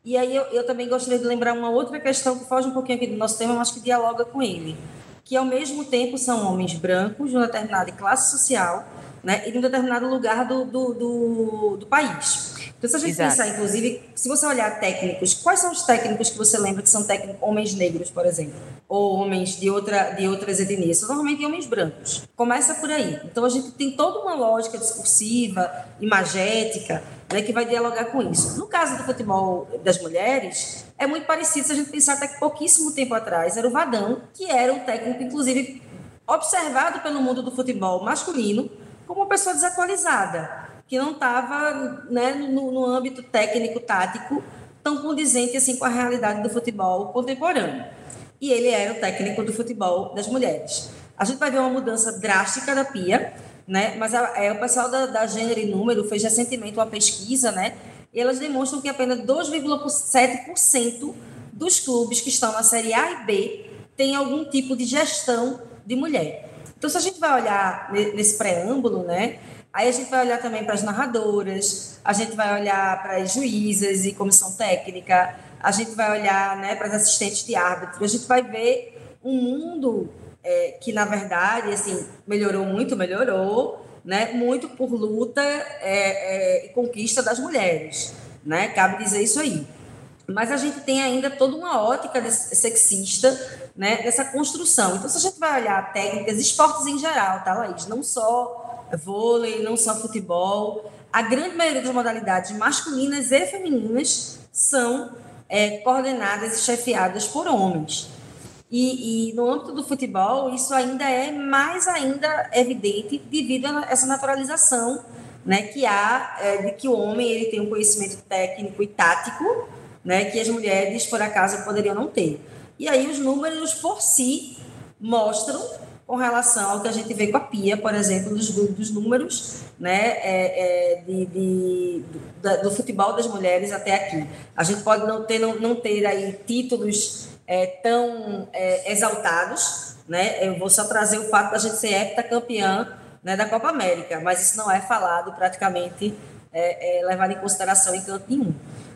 E aí eu, eu também gostaria de lembrar uma outra questão que foge um pouquinho aqui do nosso tema, mas que dialoga com ele, que ao mesmo tempo são homens brancos de uma determinada classe social né, e de um determinado lugar do, do, do, do país. Então, se a gente Exato. pensar, inclusive, se você olhar técnicos, quais são os técnicos que você lembra que são técnicos homens negros, por exemplo? Ou homens de, outra, de outras etnias? São normalmente homens brancos. Começa por aí. Então, a gente tem toda uma lógica discursiva, imagética, né, que vai dialogar com isso. No caso do futebol das mulheres, é muito parecido se a gente pensar até que pouquíssimo tempo atrás era o Vadão, que era um técnico, inclusive, observado pelo mundo do futebol masculino como uma pessoa desatualizada que não estava né, no, no âmbito técnico-tático tão condizente assim com a realidade do futebol contemporâneo. E ele era o técnico do futebol das mulheres. A gente vai ver uma mudança drástica da Pia, né? Mas a, é, o pessoal da, da Gênero e Número fez recentemente uma pesquisa, né? E elas demonstram que apenas 2,7% dos clubes que estão na Série A e B têm algum tipo de gestão de mulher. Então, se a gente vai olhar nesse preâmbulo, né? Aí a gente vai olhar também para as narradoras, a gente vai olhar para as juízas e comissão técnica, a gente vai olhar né, para as assistentes de árbitro, a gente vai ver um mundo é, que, na verdade, assim, melhorou muito, melhorou, né, muito por luta é, é, e conquista das mulheres. Né? Cabe dizer isso aí. Mas a gente tem ainda toda uma ótica sexista né, dessa construção. Então, se a gente vai olhar técnicas, esportes em geral, tá, Laís? Não só vôlei, não só futebol. A grande maioria das modalidades masculinas e femininas são é, coordenadas e chefiadas por homens. E, e, no âmbito do futebol, isso ainda é mais ainda evidente devido a essa naturalização né, que há é, de que o homem ele tem um conhecimento técnico e tático né, que as mulheres, por acaso, poderiam não ter. E aí os números por si mostram com relação ao que a gente vê com a Pia, por exemplo, dos, dos números né, é, é, de, de, do, do, futebol das mulheres até aqui. A gente pode não ter, não, não ter aí títulos é, tão é, exaltados, né? Eu vou só trazer o fato da gente ser heptacampeã né, da Copa América, mas isso não é falado praticamente, é, é, levado em consideração em canto nenhum.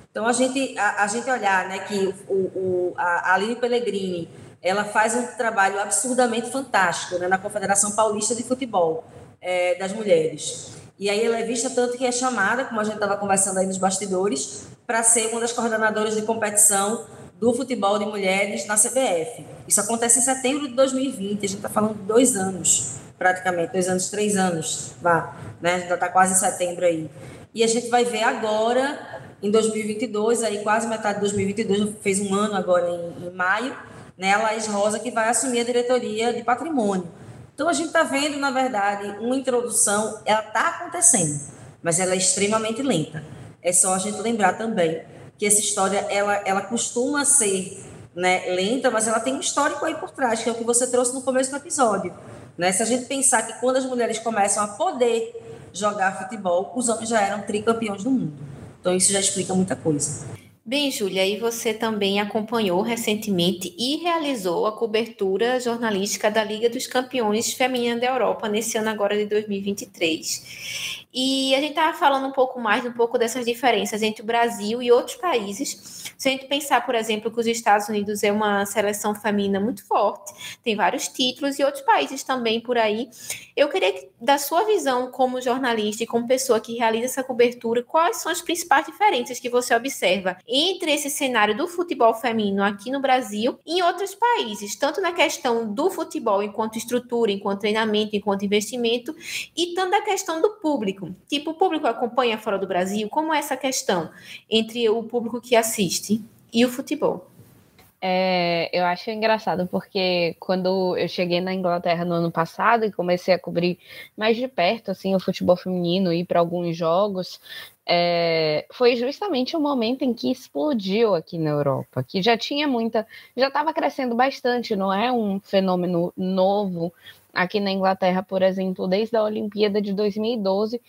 Então, a gente, a, a gente olhar né, que o, o, a Aline Pellegrini ela faz um trabalho absurdamente fantástico né, na Confederação Paulista de Futebol é, das Mulheres. E aí ela é vista tanto que é chamada, como a gente estava conversando aí nos bastidores, para ser uma das coordenadoras de competição do futebol de mulheres na CBF. Isso acontece em setembro de 2020, a gente está falando de dois anos, praticamente, dois anos, três anos, vá, né? Gente está quase em setembro aí. E a gente vai ver agora, em 2022, aí quase metade de 2022, fez um ano agora em, em maio, né, a Laís Rosa, que vai assumir a diretoria de patrimônio. Então, a gente está vendo, na verdade, uma introdução, ela está acontecendo, mas ela é extremamente lenta. É só a gente lembrar também que essa história, ela, ela costuma ser né, lenta, mas ela tem um histórico aí por trás, que é o que você trouxe no começo do episódio. Né? Se a gente pensar que quando as mulheres começam a poder jogar futebol, os homens já eram tricampeões do mundo. Então, isso já explica muita coisa. Bem, Júlia, e você também acompanhou recentemente e realizou a cobertura jornalística da Liga dos Campeões Feminina da Europa nesse ano agora de 2023. E a gente estava falando um pouco mais, um pouco dessas diferenças entre o Brasil e outros países. Se a gente pensar, por exemplo, que os Estados Unidos é uma seleção feminina muito forte, tem vários títulos e outros países também por aí. Eu queria que, da sua visão como jornalista e como pessoa que realiza essa cobertura, quais são as principais diferenças que você observa entre esse cenário do futebol feminino aqui no Brasil e em outros países, tanto na questão do futebol enquanto estrutura, enquanto treinamento, enquanto investimento, e tanto a questão do público público? Tipo, o público acompanha fora do Brasil? Como é essa questão entre o público que assiste e o futebol? É, eu acho engraçado porque quando eu cheguei na Inglaterra no ano passado e comecei a cobrir mais de perto assim o futebol feminino e para alguns jogos, é, foi justamente o momento em que explodiu aqui na Europa, que já tinha muita, já estava crescendo bastante, não é um fenômeno novo Aqui na Inglaterra, por exemplo, desde a Olimpíada de 2012,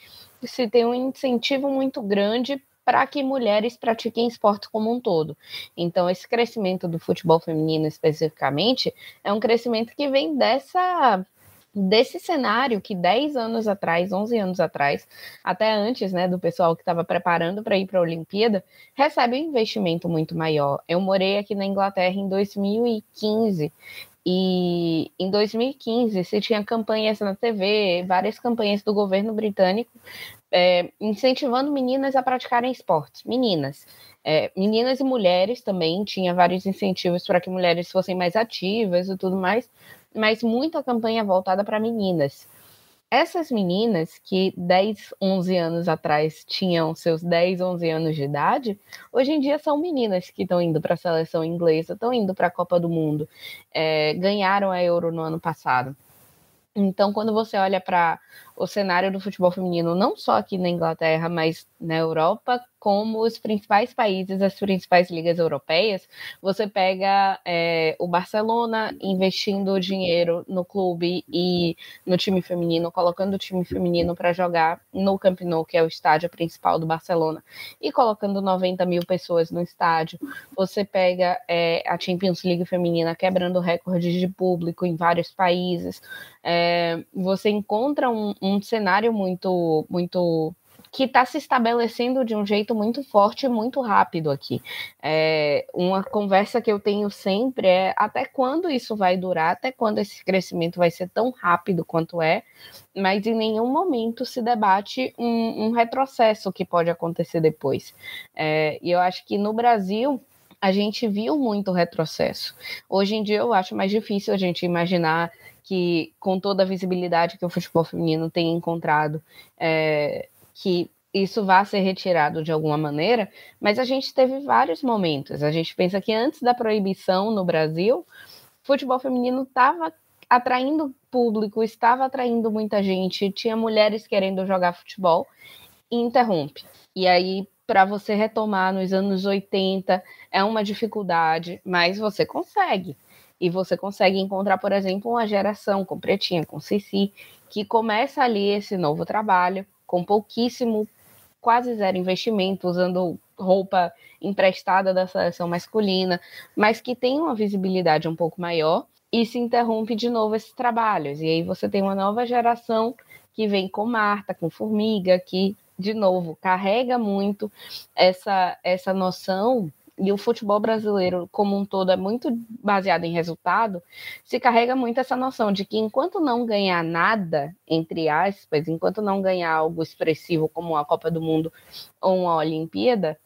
se tem um incentivo muito grande para que mulheres pratiquem esporte como um todo. Então, esse crescimento do futebol feminino especificamente é um crescimento que vem dessa desse cenário que 10 anos atrás, 11 anos atrás, até antes, né, do pessoal que estava preparando para ir para a Olimpíada, recebe um investimento muito maior. Eu morei aqui na Inglaterra em 2015 e em 2015 se tinha campanhas na TV, várias campanhas do governo britânico é, incentivando meninas a praticarem esportes. Meninas. É, meninas e mulheres também, tinha vários incentivos para que mulheres fossem mais ativas e tudo mais, mas muita campanha voltada para meninas. Essas meninas que 10, 11 anos atrás tinham seus 10, 11 anos de idade, hoje em dia são meninas que estão indo para a seleção inglesa, estão indo para a Copa do Mundo, é, ganharam a Euro no ano passado. Então, quando você olha para o cenário do futebol feminino, não só aqui na Inglaterra, mas na Europa, como os principais países, as principais ligas europeias, você pega é, o Barcelona investindo dinheiro no clube e no time feminino, colocando o time feminino para jogar no Camp Nou, que é o estádio principal do Barcelona, e colocando 90 mil pessoas no estádio. Você pega é, a Champions League feminina quebrando recordes de público em vários países. É, você encontra um, um cenário muito, muito que está se estabelecendo de um jeito muito forte e muito rápido aqui. É, uma conversa que eu tenho sempre é até quando isso vai durar, até quando esse crescimento vai ser tão rápido quanto é, mas em nenhum momento se debate um, um retrocesso que pode acontecer depois. É, e eu acho que no Brasil a gente viu muito retrocesso. Hoje em dia eu acho mais difícil a gente imaginar que, com toda a visibilidade que o futebol feminino tem encontrado, é, que isso vá ser retirado de alguma maneira, mas a gente teve vários momentos. A gente pensa que antes da proibição no Brasil, futebol feminino estava atraindo público, estava atraindo muita gente, tinha mulheres querendo jogar futebol e interrompe. E aí, para você retomar nos anos 80, é uma dificuldade, mas você consegue. E você consegue encontrar, por exemplo, uma geração com Pretinha, com Cici, que começa ali esse novo trabalho com pouquíssimo, quase zero investimento, usando roupa emprestada da seleção masculina, mas que tem uma visibilidade um pouco maior e se interrompe de novo esses trabalhos. E aí você tem uma nova geração que vem com Marta, com Formiga, que, de novo, carrega muito essa, essa noção e o futebol brasileiro como um todo é muito baseado em resultado, se carrega muito essa noção de que enquanto não ganhar nada, entre aspas, enquanto não ganhar algo expressivo como uma Copa do Mundo ou uma Olimpíada,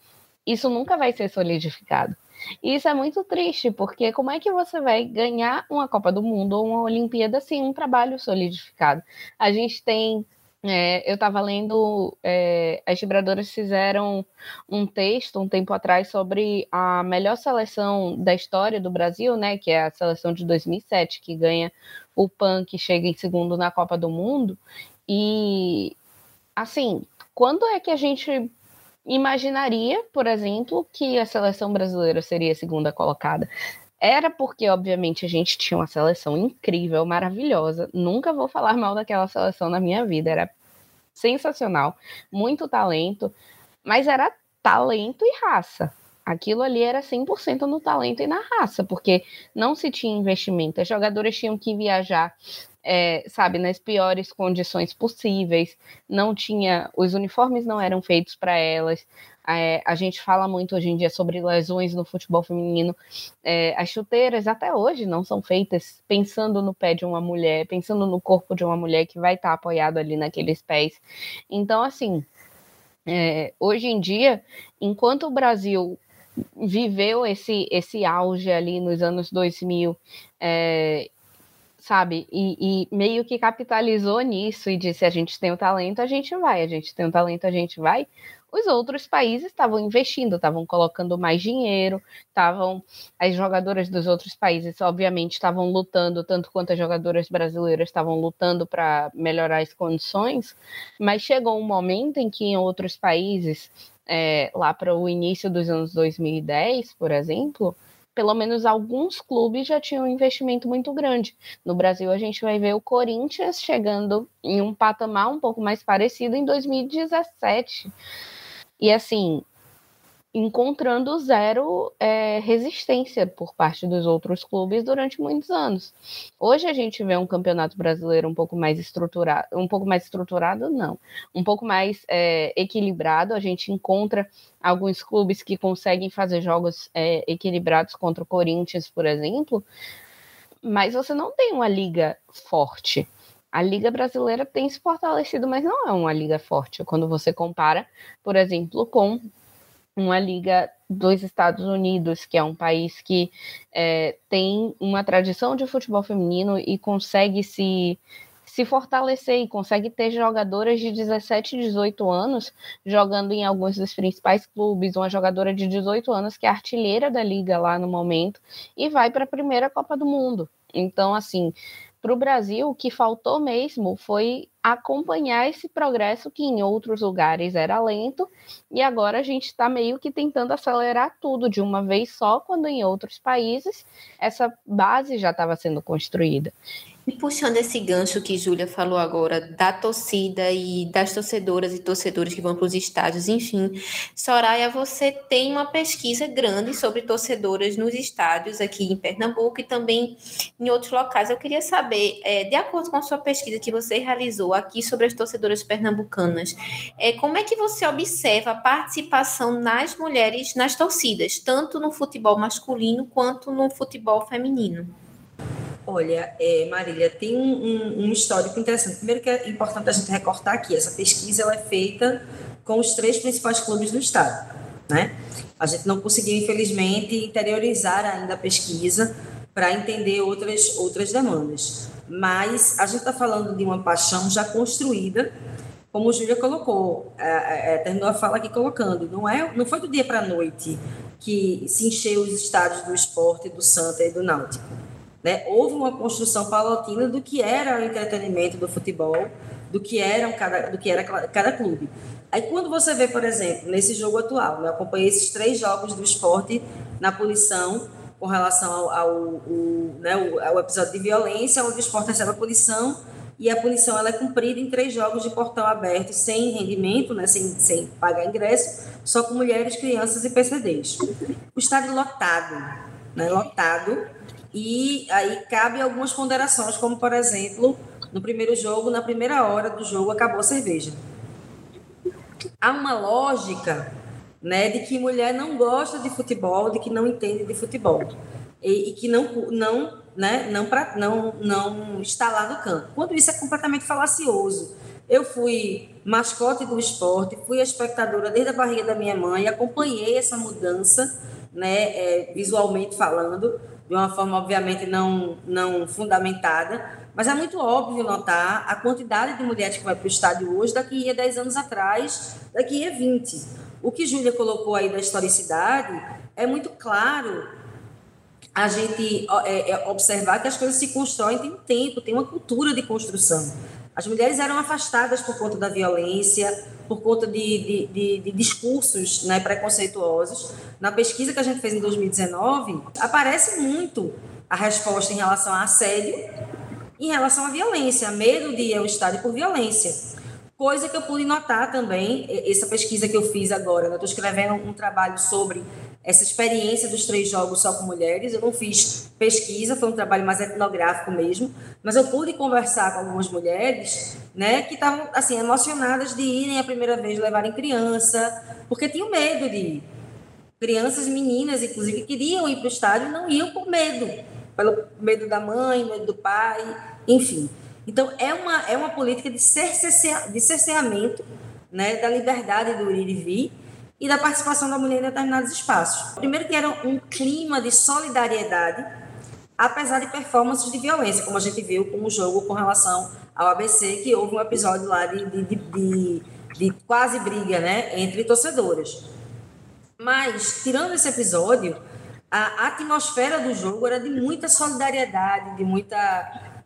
isso nunca vai ser solidificado. E isso é muito triste, porque como é que você vai ganhar uma Copa do Mundo ou uma Olimpíada sem um trabalho solidificado? A gente tem é, eu estava lendo, é, as vibradoras fizeram um texto um tempo atrás sobre a melhor seleção da história do Brasil, né, que é a seleção de 2007, que ganha o PAN, que chega em segundo na Copa do Mundo. E, assim, quando é que a gente imaginaria, por exemplo, que a seleção brasileira seria a segunda colocada? Era porque, obviamente, a gente tinha uma seleção incrível, maravilhosa. Nunca vou falar mal daquela seleção na minha vida. Era sensacional, muito talento, mas era talento e raça. Aquilo ali era 100% no talento e na raça, porque não se tinha investimento. As jogadoras tinham que viajar, é, sabe, nas piores condições possíveis. Não tinha, os uniformes não eram feitos para elas. É, a gente fala muito hoje em dia sobre lesões no futebol feminino. É, as chuteiras até hoje não são feitas pensando no pé de uma mulher, pensando no corpo de uma mulher que vai estar apoiado ali naqueles pés. Então, assim, é, hoje em dia, enquanto o Brasil viveu esse, esse auge ali nos anos 2000, é, sabe? E, e, meio que capitalizou nisso e disse: a gente tem o talento, a gente vai, a gente tem o talento, a gente vai os outros países estavam investindo, estavam colocando mais dinheiro, estavam as jogadoras dos outros países, obviamente, estavam lutando tanto quanto as jogadoras brasileiras estavam lutando para melhorar as condições, mas chegou um momento em que em outros países, é, lá para o início dos anos 2010, por exemplo, pelo menos alguns clubes já tinham um investimento muito grande. No Brasil, a gente vai ver o Corinthians chegando em um patamar um pouco mais parecido em 2017. E assim, encontrando zero é, resistência por parte dos outros clubes durante muitos anos. Hoje a gente vê um campeonato brasileiro um pouco mais estruturado, um pouco mais estruturado, não, um pouco mais é, equilibrado. A gente encontra alguns clubes que conseguem fazer jogos é, equilibrados contra o Corinthians, por exemplo, mas você não tem uma liga forte. A Liga Brasileira tem se fortalecido, mas não é uma liga forte quando você compara, por exemplo, com uma liga dos Estados Unidos, que é um país que é, tem uma tradição de futebol feminino e consegue se se fortalecer e consegue ter jogadoras de 17, 18 anos jogando em alguns dos principais clubes, uma jogadora de 18 anos que é artilheira da liga lá no momento e vai para a primeira Copa do Mundo. Então, assim, para o Brasil, o que faltou mesmo foi acompanhar esse progresso que em outros lugares era lento, e agora a gente está meio que tentando acelerar tudo de uma vez só, quando em outros países essa base já estava sendo construída. E puxando esse gancho que Júlia falou agora, da torcida e das torcedoras e torcedores que vão para os estádios, enfim. Soraya, você tem uma pesquisa grande sobre torcedoras nos estádios aqui em Pernambuco e também em outros locais. Eu queria saber, é, de acordo com a sua pesquisa que você realizou aqui sobre as torcedoras pernambucanas, é, como é que você observa a participação nas mulheres nas torcidas, tanto no futebol masculino quanto no futebol feminino? Olha, é, Marília, tem um, um, histórico interessante. Primeiro que é importante a gente recortar aqui, essa pesquisa ela é feita com os três principais clubes do estado, né? A gente não conseguiu, infelizmente, interiorizar ainda a pesquisa para entender outras, outras demandas. Mas a gente está falando de uma paixão já construída, como o Júlia colocou, é, é, terminou a fala aqui colocando, não, é, não foi do dia para a noite que se encheu os estádios do esporte, do Santa e do Náutico né? Houve uma construção paulatina do que era o entretenimento do futebol, do que era cada, do que era cada clube. Aí quando você vê, por exemplo, nesse jogo atual, né, eu acompanhei esses três jogos do esporte na punição com relação ao, ao, ao, né, ao episódio de violência, onde o esporte recebe a punição e a punição ela é cumprida em três jogos de portão aberto, sem rendimento, né, sem, sem pagar ingresso, só com mulheres, crianças e PCDs. O estádio lotado, né, lotado, e aí cabe algumas ponderações, como por exemplo, no primeiro jogo, na primeira hora do jogo, acabou a cerveja. Há uma lógica né, de que mulher não gosta de futebol, de que não entende de futebol. E, e que não, não, né, não, pra, não, não está lá no campo. Quando isso é completamente falacioso. Eu fui mascote do esporte, fui espectadora desde a barriga da minha mãe, acompanhei essa mudança, né, é, visualmente falando, de uma forma, obviamente, não, não fundamentada, mas é muito óbvio notar a quantidade de mulheres que vai para o estádio hoje, daqui a 10 anos atrás, daqui a 20. O que Júlia colocou aí da historicidade é muito claro a gente é, é, observar que as coisas se constroem, tem um tempo, tem uma cultura de construção. As mulheres eram afastadas por conta da violência, por conta de, de, de, de discursos né, preconceituosos. Na pesquisa que a gente fez em 2019, aparece muito a resposta em relação a assédio, em relação à violência, medo de ao estádio por violência. Coisa que eu pude notar também, essa pesquisa que eu fiz agora, eu estou escrevendo um trabalho sobre essa experiência dos três jogos só com mulheres. Eu não fiz pesquisa, foi um trabalho mais etnográfico mesmo, mas eu pude conversar com algumas mulheres, né, que estavam assim emocionadas de irem a primeira vez levarem criança, porque tinham medo de ir. Crianças, meninas, inclusive, queriam ir para o estádio, não iam por medo, pelo medo da mãe, medo do pai, enfim. Então é uma é uma política de cerceamento, né, da liberdade do ir e vir e da participação da mulher em determinados espaços. Primeiro que era um clima de solidariedade, apesar de performances de violência, como a gente viu com o jogo com relação ao ABC, que houve um episódio lá de, de, de, de, quase briga né, entre torcedoras. Mas, tirando esse episódio, a atmosfera do jogo era de muita solidariedade, de muita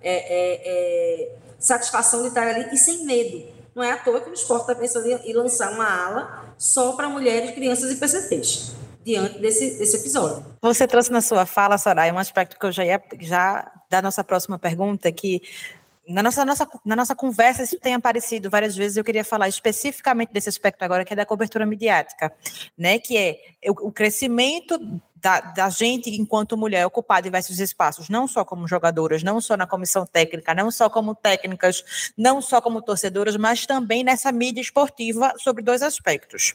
é, é, é, satisfação de estar ali e sem medo. Não é à toa que o esporte está pensando em lançar uma ala só para mulheres, crianças e PCTs, diante desse, desse episódio. Você trouxe na sua fala, Soraya, um aspecto que eu já ia, já da nossa próxima pergunta, que na nossa, nossa, na nossa conversa isso tem aparecido várias vezes, eu queria falar especificamente desse aspecto agora, que é da cobertura midiática, né, que é o, o crescimento da, da, gente, enquanto mulher, ocupar diversos espaços, não só como jogadoras, não só na comissão técnica, não só como técnicas, não só como torcedoras, mas também nessa mídia esportiva sobre dois aspectos.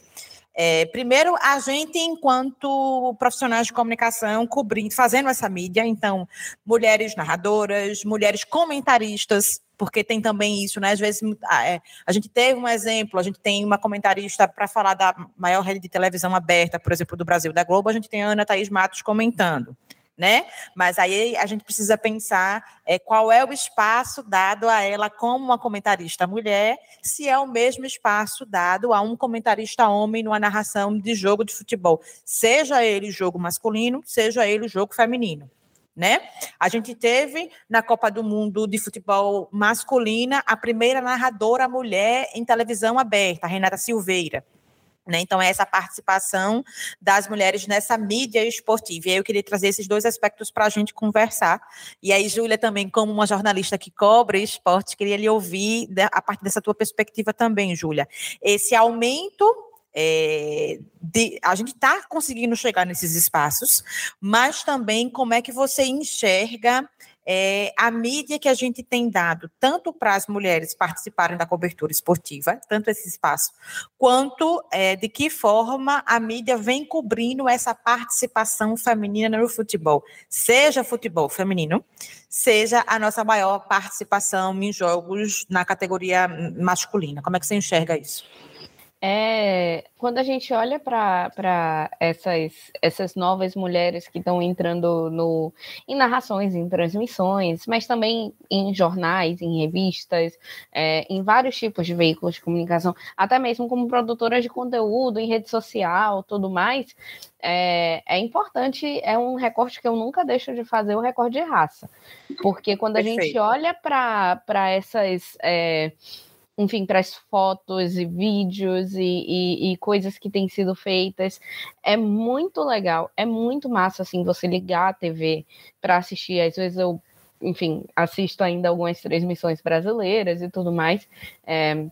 É, primeiro, a gente, enquanto profissionais de comunicação, cobrindo, fazendo essa mídia, então, mulheres narradoras, mulheres comentaristas, porque tem também isso, né? Às vezes é, a gente teve um exemplo, a gente tem uma comentarista para falar da maior rede de televisão aberta, por exemplo, do Brasil, da Globo, a gente tem a Ana Thaís Matos comentando né? Mas aí a gente precisa pensar é, qual é o espaço dado a ela como uma comentarista mulher, se é o mesmo espaço dado a um comentarista homem numa narração de jogo de futebol, seja ele jogo masculino, seja ele jogo feminino. Né? A gente teve na Copa do Mundo de futebol masculina a primeira narradora mulher em televisão aberta, Renata Silveira. Né? Então, é essa participação das mulheres nessa mídia esportiva. E aí eu queria trazer esses dois aspectos para a gente conversar. E aí, Júlia, também, como uma jornalista que cobre esporte, queria lhe ouvir a partir dessa tua perspectiva também, Júlia. Esse aumento é, de, a gente está conseguindo chegar nesses espaços, mas também como é que você enxerga é, a mídia que a gente tem dado, tanto para as mulheres participarem da cobertura esportiva, tanto esse espaço, quanto é, de que forma a mídia vem cobrindo essa participação feminina no futebol, seja futebol feminino, seja a nossa maior participação em jogos na categoria masculina. Como é que você enxerga isso? É, quando a gente olha para essas, essas novas mulheres que estão entrando no, em narrações, em transmissões, mas também em jornais, em revistas, é, em vários tipos de veículos de comunicação, até mesmo como produtoras de conteúdo, em rede social, tudo mais, é, é importante, é um recorte que eu nunca deixo de fazer, o recorde de raça. Porque quando a Perfeito. gente olha para essas. É, enfim, para as fotos e vídeos e, e, e, coisas que têm sido feitas. É muito legal, é muito massa, assim, você ligar a TV para assistir. Às vezes eu, enfim, assisto ainda algumas transmissões brasileiras e tudo mais, é,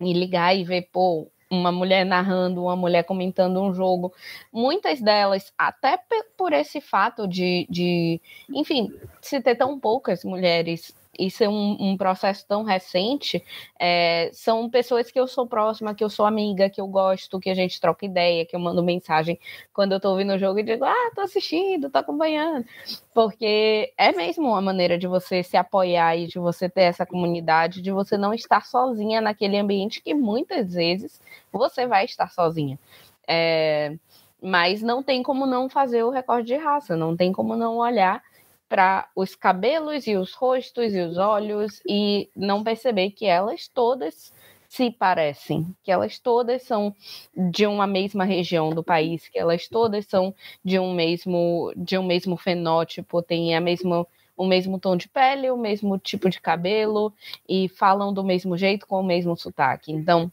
e ligar e ver, pô, uma mulher narrando, uma mulher comentando um jogo. Muitas delas, até por esse fato de, de enfim, se ter tão poucas mulheres isso é um, um processo tão recente, é, são pessoas que eu sou próxima, que eu sou amiga, que eu gosto, que a gente troca ideia, que eu mando mensagem quando eu tô ouvindo o jogo e digo, ah, tô assistindo, tô acompanhando. Porque é mesmo uma maneira de você se apoiar e de você ter essa comunidade, de você não estar sozinha naquele ambiente que muitas vezes você vai estar sozinha. É, mas não tem como não fazer o recorde de raça, não tem como não olhar para os cabelos e os rostos e os olhos e não perceber que elas todas se parecem, que elas todas são de uma mesma região do país, que elas todas são de um mesmo de um mesmo fenótipo, têm a mesma o mesmo tom de pele, o mesmo tipo de cabelo e falam do mesmo jeito com o mesmo sotaque. Então,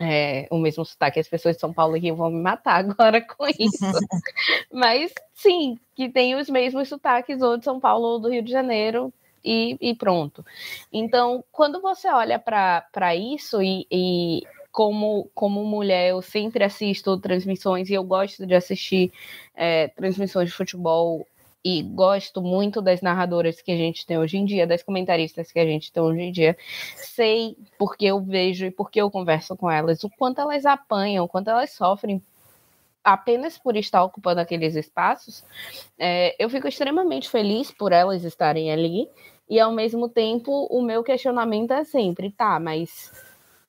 é, o mesmo sotaque. As pessoas de São Paulo e Rio vão me matar agora com isso. Mas sim, que tem os mesmos sotaques ou de São Paulo ou do Rio de Janeiro. E, e pronto. Então, quando você olha para isso e, e como, como mulher, eu sempre assisto transmissões e eu gosto de assistir é, transmissões de futebol e gosto muito das narradoras que a gente tem hoje em dia, das comentaristas que a gente tem hoje em dia. Sei porque eu vejo e porque eu converso com elas, o quanto elas apanham, o quanto elas sofrem apenas por estar ocupando aqueles espaços. É, eu fico extremamente feliz por elas estarem ali e ao mesmo tempo o meu questionamento é sempre, tá, mas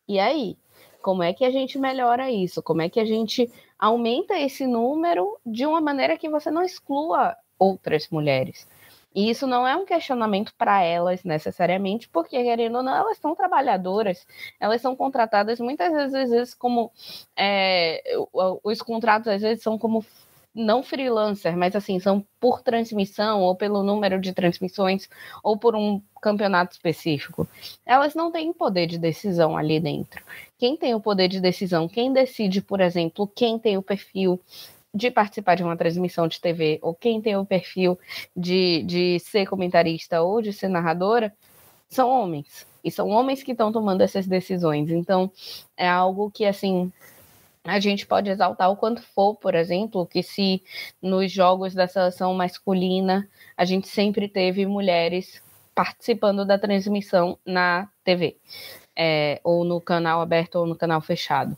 e aí? Como é que a gente melhora isso? Como é que a gente aumenta esse número de uma maneira que você não exclua outras mulheres. E isso não é um questionamento para elas necessariamente, porque, querendo ou não, elas são trabalhadoras, elas são contratadas muitas vezes, como é, os contratos às vezes são como não freelancer, mas assim, são por transmissão, ou pelo número de transmissões, ou por um campeonato específico. Elas não têm poder de decisão ali dentro. Quem tem o poder de decisão, quem decide, por exemplo, quem tem o perfil de participar de uma transmissão de TV, ou quem tem o perfil de, de ser comentarista ou de ser narradora, são homens. E são homens que estão tomando essas decisões. Então, é algo que, assim, a gente pode exaltar o quanto for, por exemplo, que se nos jogos da seleção masculina a gente sempre teve mulheres participando da transmissão na TV, é, ou no canal aberto ou no canal fechado.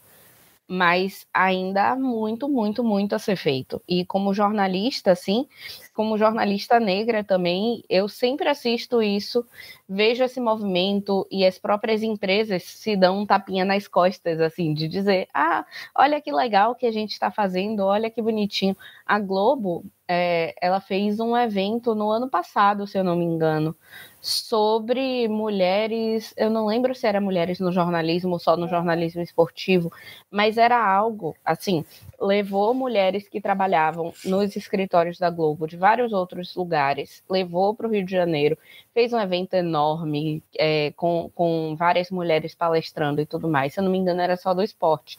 Mas ainda há muito, muito, muito a ser feito. E como jornalista, assim, como jornalista negra também, eu sempre assisto isso, vejo esse movimento e as próprias empresas se dão um tapinha nas costas, assim, de dizer: ah, olha que legal que a gente está fazendo, olha que bonitinho. A Globo, é, ela fez um evento no ano passado, se eu não me engano, sobre mulheres. Eu não lembro se era mulheres no jornalismo ou só no jornalismo esportivo, mas era algo assim. Levou mulheres que trabalhavam nos escritórios da Globo de vários outros lugares, levou para o Rio de Janeiro, fez um evento enorme é, com, com várias mulheres palestrando e tudo mais. Se eu não me engano, era só do esporte.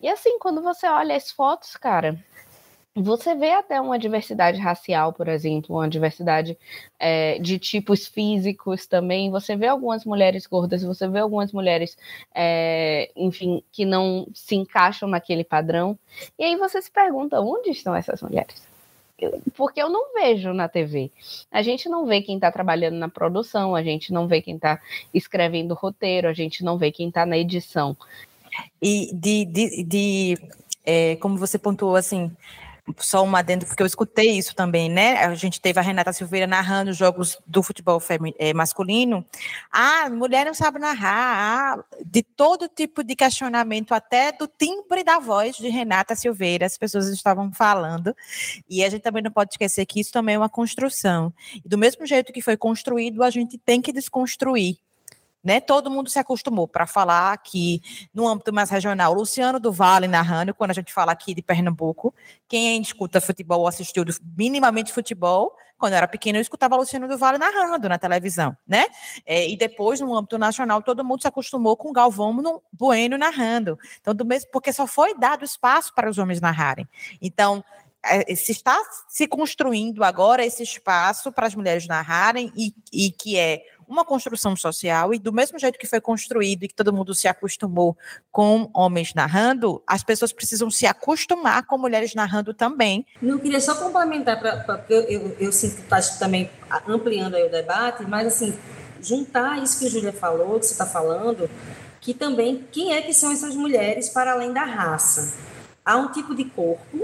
E assim, quando você olha as fotos, cara, você vê até uma diversidade racial, por exemplo, uma diversidade é, de tipos físicos também. Você vê algumas mulheres gordas, você vê algumas mulheres, é, enfim, que não se encaixam naquele padrão. E aí você se pergunta: onde estão essas mulheres? Porque eu não vejo na TV. A gente não vê quem está trabalhando na produção, a gente não vê quem está escrevendo roteiro, a gente não vê quem está na edição. E de, de, de é, como você pontuou, assim, só um adendo, porque eu escutei isso também, né? A gente teve a Renata Silveira narrando jogos do futebol é, masculino. Ah, mulher não sabe narrar. Ah, de todo tipo de questionamento, até do timbre da voz de Renata Silveira, as pessoas estavam falando. E a gente também não pode esquecer que isso também é uma construção. Do mesmo jeito que foi construído, a gente tem que desconstruir né? Todo mundo se acostumou para falar aqui no âmbito mais regional. Luciano do Vale narrando, quando a gente fala aqui de Pernambuco, quem escuta futebol ou assistiu minimamente futebol, quando eu era pequeno, eu escutava Luciano do Vale narrando na televisão, né? É, e depois, no âmbito nacional, todo mundo se acostumou com Galvão no Bueno narrando. Então, do mesmo, porque só foi dado espaço para os homens narrarem. Então, é, se está se construindo agora esse espaço para as mulheres narrarem e, e que é uma construção social e do mesmo jeito que foi construído e que todo mundo se acostumou com homens narrando, as pessoas precisam se acostumar com mulheres narrando também. Não queria só complementar, pra, pra porque eu, eu, eu sinto que está também ampliando o debate, mas assim, juntar isso que a Júlia falou, que você está falando, que também, quem é que são essas mulheres para além da raça? Há um tipo de corpo,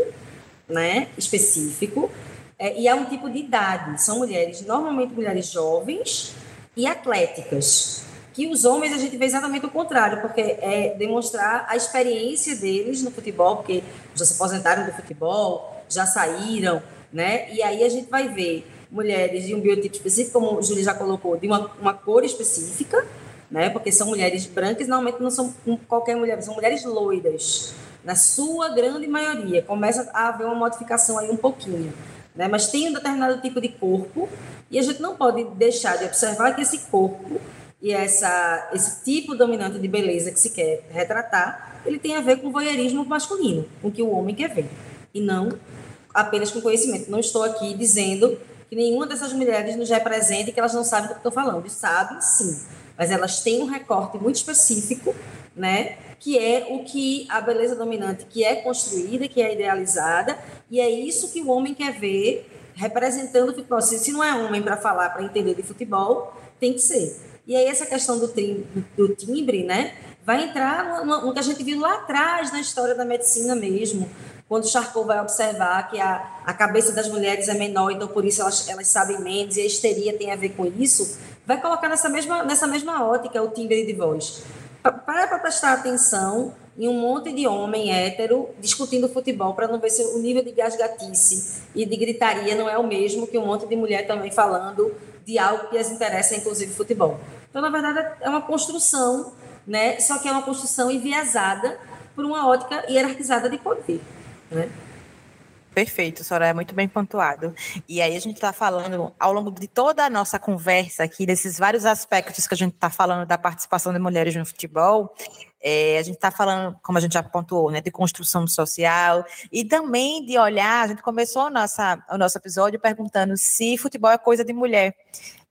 né, específico, é, e há um tipo de idade. São mulheres, normalmente mulheres jovens, e atléticas. Que os homens a gente vê exatamente o contrário, porque é demonstrar a experiência deles no futebol, porque já se aposentaram do futebol, já saíram, né? E aí a gente vai ver mulheres de um biotipo específico, como o Júlio já colocou, de uma, uma cor específica, né? Porque são mulheres brancas, normalmente não são qualquer mulher, são mulheres loiras, na sua grande maioria. Começa a haver uma modificação aí um pouquinho né? mas tem um determinado tipo de corpo e a gente não pode deixar de observar que esse corpo e essa, esse tipo dominante de beleza que se quer retratar, ele tem a ver com o voyeurismo masculino, com o que o homem quer ver, e não apenas com conhecimento. Não estou aqui dizendo que nenhuma dessas mulheres nos representa e que elas não sabem do que estou falando. Sabem, sim, mas elas têm um recorte muito específico, né? Que é o que a beleza dominante, que é construída, que é idealizada, e é isso que o homem quer ver representando o futebol. Se não é homem para falar, para entender de futebol, tem que ser. E aí essa questão do, timbre, do timbre, né, vai entrar no, no, que a gente viu lá atrás na história da medicina mesmo, quando Charcot vai observar que a, a cabeça das mulheres é menor, então por isso elas, elas sabem menos, e a histeria tem a ver com isso, vai colocar nessa mesma, nessa mesma ótica o timbre de voz. Para prestar atenção em um monte de homem hétero discutindo futebol para não ver se o nível de gasgatice e de gritaria não é o mesmo que um monte de mulher também falando de algo que as interessa, inclusive futebol. Então, na verdade, é uma construção, né? Só que é uma construção enviesada por uma ótica hierarquizada de poder, né? Perfeito, Soraya, muito bem pontuado. E aí a gente está falando, ao longo de toda a nossa conversa aqui, desses vários aspectos que a gente está falando da participação de mulheres no futebol, é, a gente está falando, como a gente já pontuou, né, de construção social e também de olhar, a gente começou nossa, o nosso episódio perguntando se futebol é coisa de mulher.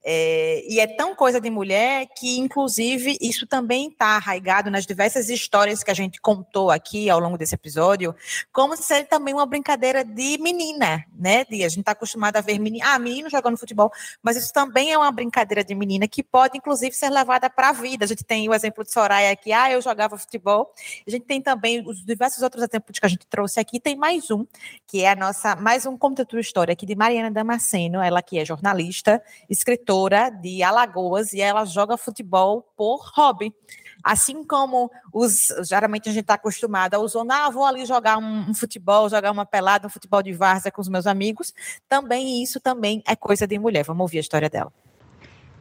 É, e é tão coisa de mulher que, inclusive, isso também está arraigado nas diversas histórias que a gente contou aqui ao longo desse episódio, como se também uma brincadeira de menina, né? De, a gente está acostumado a ver menino, ah, menino jogando futebol, mas isso também é uma brincadeira de menina que pode, inclusive, ser levada para a vida. A gente tem o exemplo de Soraya aqui, ah, eu jogava futebol. A gente tem também os diversos outros exemplos que a gente trouxe aqui. Tem mais um, que é a nossa, mais um Conta Tua História aqui de Mariana Damasceno, ela que é jornalista, escritora de Alagoas e ela joga futebol por hobby. Assim como os, geralmente a gente está acostumado a usar, ah, vou ali jogar um, um, futebol, jogar uma pelada, um futebol de várzea com os meus amigos, também isso também é coisa de mulher. Vamos ouvir a história dela.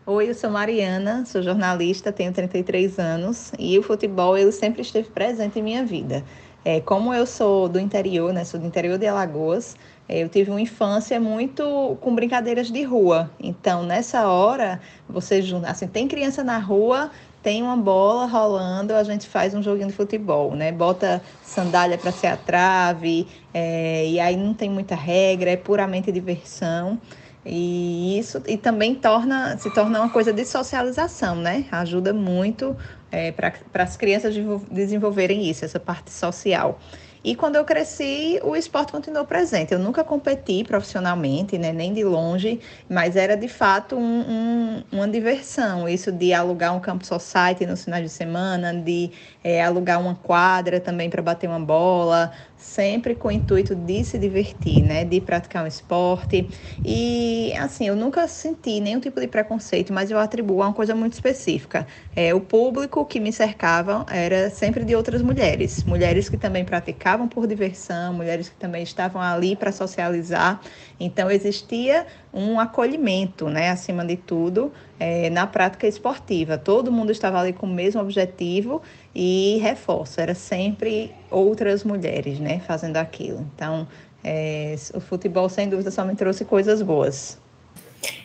Oi, eu sou Mariana, sou jornalista, tenho 33 anos e o futebol ele sempre esteve presente em minha vida. É, como eu sou do interior, né, sou do interior de Alagoas, eu tive uma infância muito com brincadeiras de rua. Então, nessa hora, você assim, tem criança na rua, tem uma bola rolando, a gente faz um joguinho de futebol, né? Bota sandália para ser a trave, é, e aí não tem muita regra, é puramente diversão. E isso e também torna, se torna uma coisa de socialização, né? Ajuda muito é, para as crianças desenvolverem isso, essa parte social. E quando eu cresci, o esporte continuou presente. Eu nunca competi profissionalmente, né, nem de longe, mas era de fato um, um, uma diversão. Isso de alugar um campo society nos finais de semana, de é, alugar uma quadra também para bater uma bola, sempre com o intuito de se divertir, né, de praticar um esporte. E assim, eu nunca senti nenhum tipo de preconceito, mas eu atribuo a uma coisa muito específica. É, o público que me cercava era sempre de outras mulheres, mulheres que também praticavam por diversão, mulheres que também estavam ali para socializar. Então existia um acolhimento, né, acima de tudo, é, na prática esportiva. Todo mundo estava ali com o mesmo objetivo e reforço, era sempre outras mulheres, né, fazendo aquilo. Então, é, o futebol, sem dúvida, só me trouxe coisas boas.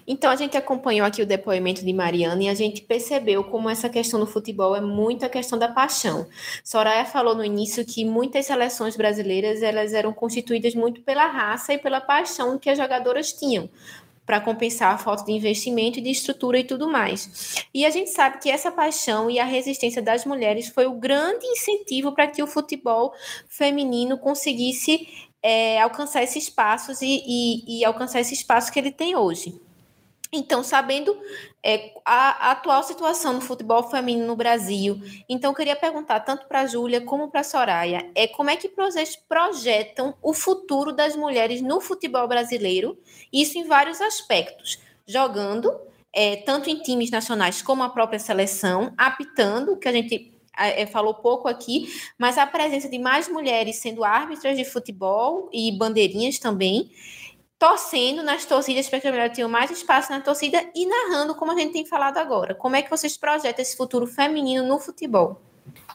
Então, a gente acompanhou aqui o depoimento de Mariana e a gente percebeu como essa questão do futebol é muito a questão da paixão. Soraya falou no início que muitas seleções brasileiras elas eram constituídas muito pela raça e pela paixão que as jogadoras tinham para compensar a falta de investimento e de estrutura e tudo mais. E a gente sabe que essa paixão e a resistência das mulheres foi o grande incentivo para que o futebol feminino conseguisse é, alcançar esses espaços e, e, e alcançar esse espaço que ele tem hoje. Então, sabendo é, a, a, atual situação no futebol feminino no Brasil, então eu queria perguntar tanto para a Júlia como para a Soraya, é, como é que vocês projetam o futuro das mulheres no futebol brasileiro, isso em vários aspectos, jogando, é, tanto em times nacionais como a própria seleção, apitando, que a gente é, falou pouco aqui, mas a presença de mais mulheres sendo árbitras de futebol e bandeirinhas também, torcendo nas torcidas para que a mulher tenha mais espaço na torcida e narrando, como a gente tem falado agora. Como é que vocês projetam esse futuro feminino no futebol?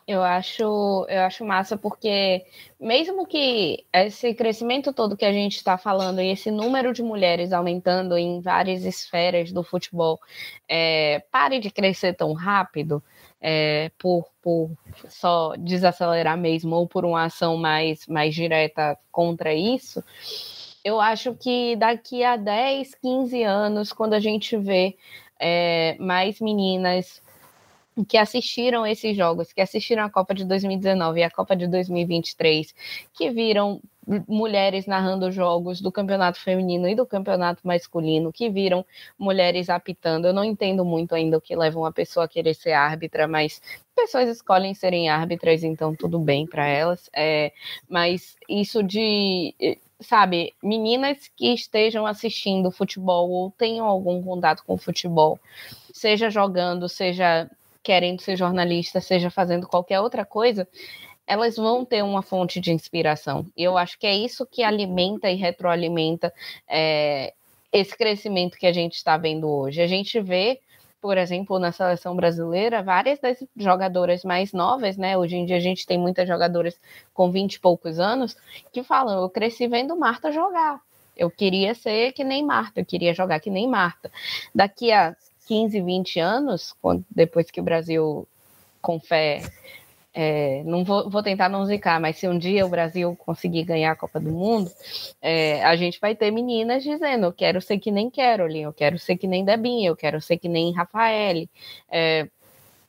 Eu acho, eu acho massa porque mesmo que esse crescimento todo que a gente está falando e esse número de mulheres aumentando em várias esferas do futebol é, pare de crescer tão rápido é, por, por só desacelerar mesmo ou por uma ação mais, mais direta contra isso, eu acho que daqui a 10, 15 anos, quando a gente vê é, mais meninas que assistiram esses jogos, que assistiram a Copa de 2019 e a Copa de 2023, que viram mulheres narrando jogos do campeonato feminino e do campeonato masculino, que viram mulheres apitando. Eu não entendo muito ainda o que leva uma pessoa a querer ser árbitra, mas pessoas escolhem serem árbitras, então tudo bem para elas. É, mas isso de sabe, meninas que estejam assistindo futebol ou tenham algum contato com futebol, seja jogando, seja querendo ser jornalista, seja fazendo qualquer outra coisa, elas vão ter uma fonte de inspiração. E eu acho que é isso que alimenta e retroalimenta é, esse crescimento que a gente está vendo hoje. A gente vê por exemplo, na seleção brasileira, várias das jogadoras mais novas, né? Hoje em dia a gente tem muitas jogadoras com 20 e poucos anos que falam: eu cresci vendo Marta jogar. Eu queria ser que nem Marta, eu queria jogar que nem Marta. Daqui a 15, 20 anos, depois que o Brasil, com fé, é, não vou, vou, tentar não zicar, mas se um dia o Brasil conseguir ganhar a Copa do Mundo, é, a gente vai ter meninas dizendo: eu quero ser que nem Carolyn, eu quero ser que nem Debinha, eu quero ser que nem Rafaele. É,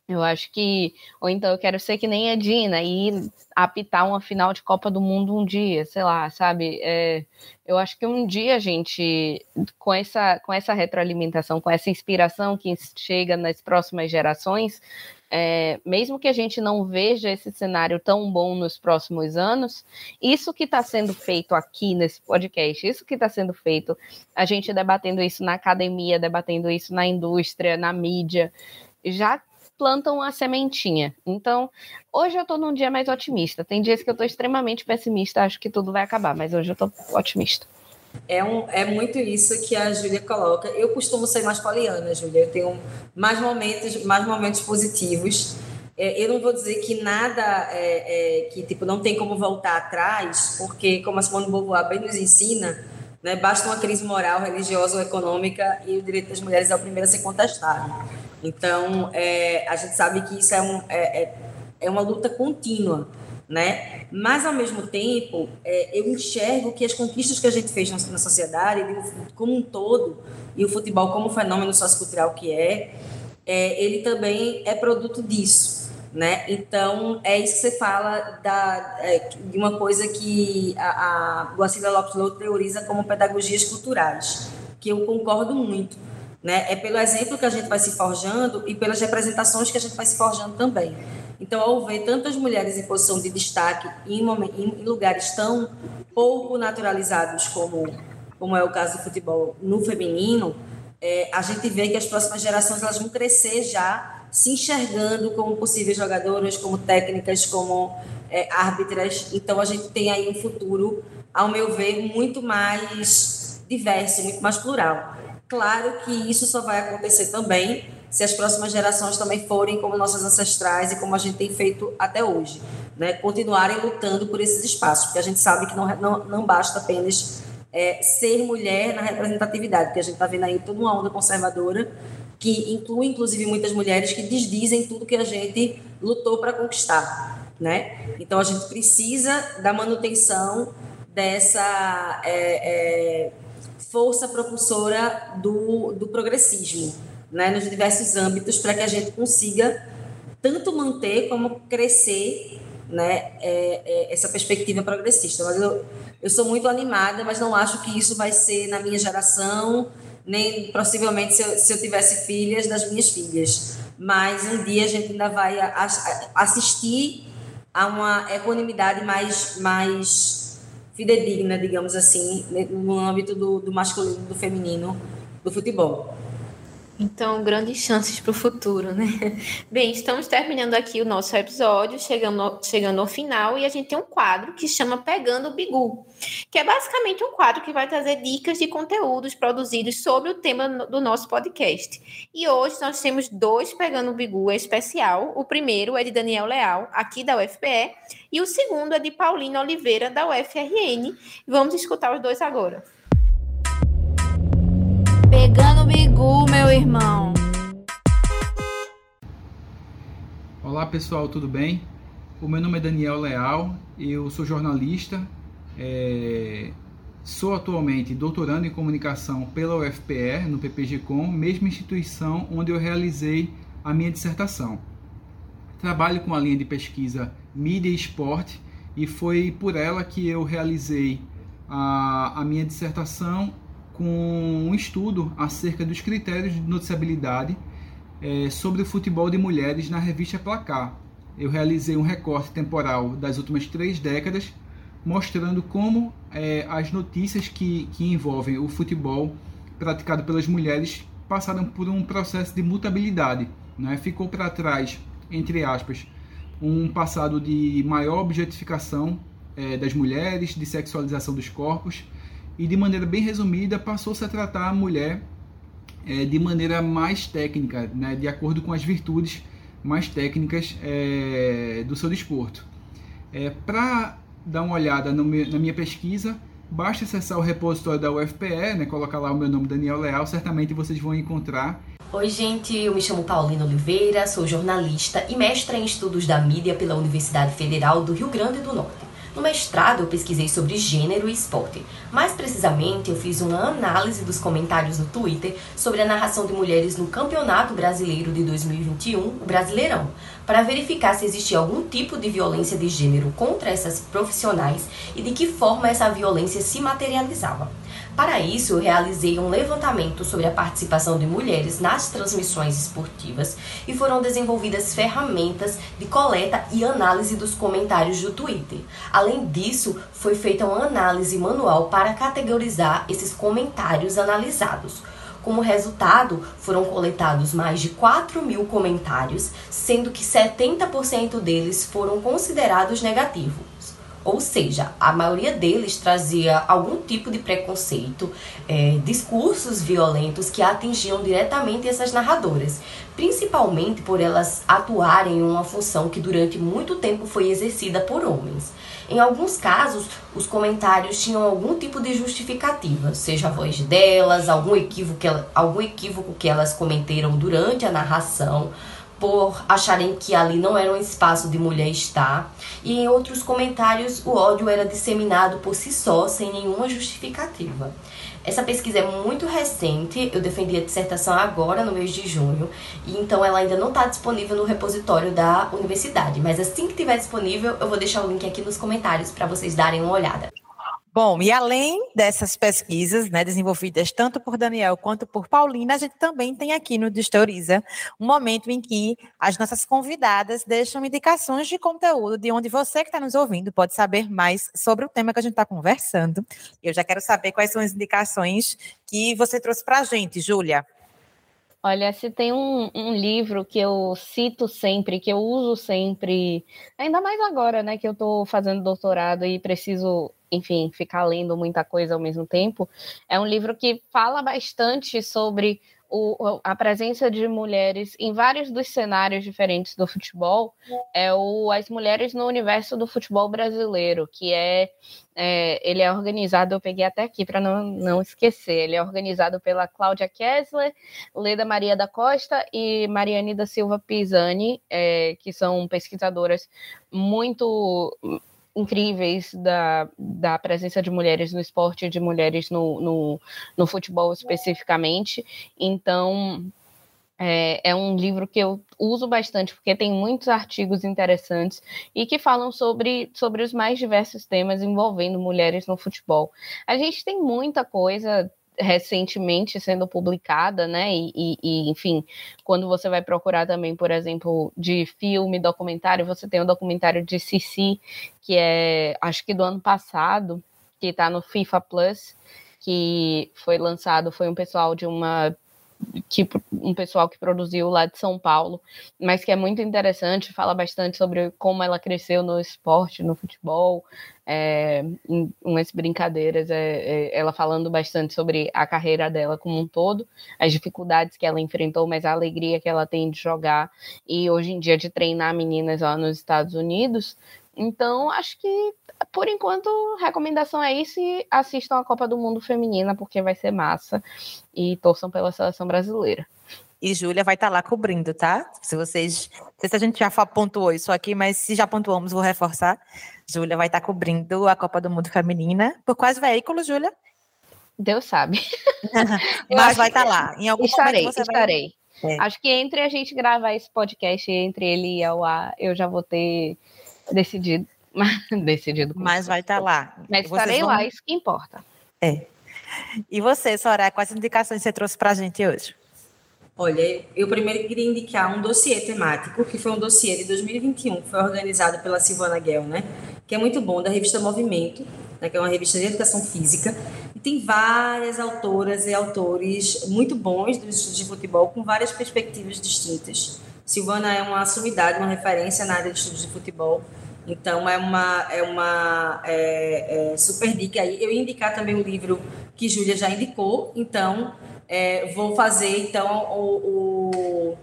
eu acho que, ou então eu quero ser que nem a Dina e apitar uma final de Copa do Mundo um dia, sei lá, sabe? É, eu acho que um dia, gente, com essa, com essa retroalimentação, com essa inspiração que chega nas próximas gerações, é, mesmo que a gente não veja esse cenário tão bom nos próximos anos, isso que está sendo feito aqui nesse podcast, isso que está sendo feito, a gente debatendo isso na academia, debatendo isso na indústria, na mídia, já plantam a sementinha. Então, hoje eu estou num dia mais otimista. Tem dias que eu estou extremamente pessimista, acho que tudo vai acabar, mas hoje eu estou otimista. É, um, é muito isso que a Júlia coloca. Eu costumo ser mais poliana, Júlia. Eu tenho mais momentos, mais momentos positivos. É, eu não vou dizer que nada é, é, que tipo não tem como voltar atrás, porque como a Simone Beauvoir bem nos ensina, né, basta uma crise moral, religiosa ou econômica e o direito das mulheres é o primeiro a ser contestado. Então, é, a gente sabe que isso é, um, é, é, é uma luta contínua, né? Mas, ao mesmo tempo, é, eu enxergo que as conquistas que a gente fez na, na sociedade, como um todo, e o futebol como fenômeno sociocultural que é, é, ele também é produto disso, né? Então, é isso que você fala da, é, de uma coisa que a, Guacila Lopes Louro teoriza como pedagogias culturais, que eu concordo muito né? É pelo exemplo que a gente vai se forjando e pelas representações que a gente vai se forjando também. Então, ao ver tantas mulheres em posição de destaque em, em lugares tão pouco naturalizados como, como é o caso do futebol no feminino, é, a gente vê que as próximas gerações elas vão crescer já se enxergando como possíveis jogadoras, como técnicas, como é, árbitras. Então, a gente tem aí um futuro, ao meu ver, muito mais diverso, muito mais plural. Claro que isso só vai acontecer também se as próximas gerações também forem como nossas ancestrais e como a gente tem feito até hoje, né? Continuarem lutando por esses espaços, porque a gente sabe que não, não, não basta apenas é, ser mulher na representatividade, porque a gente está vendo aí toda uma onda conservadora que inclui, inclusive, muitas mulheres que desdizem tudo que a gente lutou para conquistar, né? Então, a gente precisa da manutenção dessa... É, é, força propulsora do, do progressismo, né, nos diversos âmbitos, para que a gente consiga tanto manter como crescer né, é, é, essa perspectiva progressista. Mas eu, eu sou muito animada, mas não acho que isso vai ser na minha geração, nem possivelmente se eu, se eu tivesse filhas, das minhas filhas. Mas um dia a gente ainda vai a, a, assistir a uma equanimidade mais, mais fidedigna, digamos assim, no âmbito do, do masculino do feminino do futebol. Então, grandes chances para o futuro, né? Bem, estamos terminando aqui o nosso episódio, chegando, chegando ao final, e a gente tem um quadro que chama Pegando o Bigu, que é basicamente um quadro que vai trazer dicas de conteúdos produzidos sobre o tema do nosso podcast. E hoje nós temos dois Pegando o Bigu especial. O primeiro é de Daniel Leal, aqui da UFPE, e o segundo é de Paulina Oliveira, da UFRN. Vamos escutar os dois agora. Pegando bigu, meu irmão. Olá pessoal, tudo bem? O meu nome é Daniel Leal, eu sou jornalista, é... sou atualmente doutorando em comunicação pela UFPR, no PPG-Com, mesma instituição onde eu realizei a minha dissertação. Trabalho com a linha de pesquisa Mídia e Esporte e foi por ela que eu realizei a, a minha dissertação com um estudo acerca dos critérios de noticiabilidade é, sobre o futebol de mulheres na revista Placar. Eu realizei um recorte temporal das últimas três décadas, mostrando como é, as notícias que, que envolvem o futebol praticado pelas mulheres passaram por um processo de mutabilidade. Né? Ficou para trás, entre aspas, um passado de maior objetificação é, das mulheres, de sexualização dos corpos, e de maneira bem resumida passou-se a tratar a mulher é, de maneira mais técnica, né, de acordo com as virtudes mais técnicas é, do seu desporto. É, Para dar uma olhada meu, na minha pesquisa, basta acessar o repositório da UFPE, né, colocar lá o meu nome Daniel Leal, certamente vocês vão encontrar. Oi, gente, eu me chamo Paulina Oliveira, sou jornalista e mestra em estudos da mídia pela Universidade Federal do Rio Grande do Norte. No mestrado, eu pesquisei sobre gênero e esporte. Mais precisamente, eu fiz uma análise dos comentários no Twitter sobre a narração de mulheres no Campeonato Brasileiro de 2021, o Brasileirão, para verificar se existia algum tipo de violência de gênero contra essas profissionais e de que forma essa violência se materializava. Para isso, eu realizei um levantamento sobre a participação de mulheres nas transmissões esportivas e foram desenvolvidas ferramentas de coleta e análise dos comentários do Twitter. Além disso, foi feita uma análise manual para categorizar esses comentários analisados. Como resultado, foram coletados mais de 4 mil comentários, sendo que 70% deles foram considerados negativos. Ou seja, a maioria deles trazia algum tipo de preconceito, é, discursos violentos que atingiam diretamente essas narradoras, principalmente por elas atuarem em uma função que durante muito tempo foi exercida por homens. Em alguns casos, os comentários tinham algum tipo de justificativa, seja a voz delas, algum equívoco algum equívoco que elas cometeram durante a narração por acharem que ali não era um espaço de mulher estar, e em outros comentários o ódio era disseminado por si só, sem nenhuma justificativa. Essa pesquisa é muito recente, eu defendi a dissertação agora, no mês de junho, e então ela ainda não está disponível no repositório da universidade, mas assim que estiver disponível, eu vou deixar o link aqui nos comentários para vocês darem uma olhada. Bom, e além dessas pesquisas, né, desenvolvidas tanto por Daniel quanto por Paulina, a gente também tem aqui no Distoriza um momento em que as nossas convidadas deixam indicações de conteúdo de onde você que está nos ouvindo pode saber mais sobre o tema que a gente está conversando. Eu já quero saber quais são as indicações que você trouxe para a gente, Júlia. Olha, se tem um, um, livro que eu cito sempre, que eu uso sempre, ainda mais agora, né, que eu estou fazendo doutorado e preciso, enfim, ficar lendo muita coisa ao mesmo tempo, é um livro que fala bastante sobre o, a presença de mulheres em vários dos cenários diferentes do futebol. É o As Mulheres no Universo do Futebol Brasileiro, que é, é ele é organizado, eu peguei até aqui para não, não esquecer, ele é organizado pela Cláudia Kessler, Leda Maria da Costa e Mariane da Silva Pisani, é, que são pesquisadoras muito incríveis da, da presença de mulheres no esporte, de mulheres no, no, no futebol especificamente. Então, é, é, um livro que eu uso bastante, porque tem muitos artigos interessantes e que falam sobre, sobre os mais diversos temas envolvendo mulheres no futebol. A gente tem muita coisa recentemente sendo publicada, né? E, e, enfim, quando você vai procurar também, por exemplo, de filme, documentário, você tem o documentário de Cici, que é, acho que do ano passado, que está no FIFA Plus, que foi lançado, foi um pessoal de uma que um pessoal que produziu lá de São Paulo, mas que é muito interessante, fala bastante sobre como ela cresceu no esporte, no futebol, é, umas brincadeiras, é, é, ela falando bastante sobre a carreira dela como um todo, as dificuldades que ela enfrentou, mas a alegria que ela tem de jogar e hoje em dia de treinar meninas lá nos Estados Unidos. Então, acho que por enquanto, recomendação é isso e assistam a Copa do Mundo Feminina, porque vai ser massa. E torçam pela seleção brasileira. E Júlia vai estar tá lá cobrindo, tá? Se vocês. Não sei se a gente já pontuou isso aqui, mas se já pontuamos, vou reforçar. Júlia vai estar tá cobrindo a Copa do Mundo Feminina. Por quais veículos, Júlia? Deus sabe. mas vai estar tá lá. Em algum estarei, momento você estarei. Vai... É. Acho que entre a gente gravar esse podcast, entre ele e a UA, eu já vou ter decidido decidido. Mas vai estar tá lá. Mas estarei vão... lá, isso que importa. É. E você, Soraya, quais indicações você trouxe para a gente hoje? Olha, eu primeiro queria indicar um dossiê temático, que foi um dossiê de 2021, que foi organizado pela Silvana Guel, né? Que é muito bom, da revista Movimento, né, que é uma revista de educação física. E tem várias autoras e autores muito bons dos de futebol, com várias perspectivas distintas. Silvana é uma sumidade, uma referência na área de estudos de futebol. Então, é uma, é uma é, é super dica aí. Eu ia indicar também o livro que Júlia já indicou, então, é, vou fazer, então, o, o,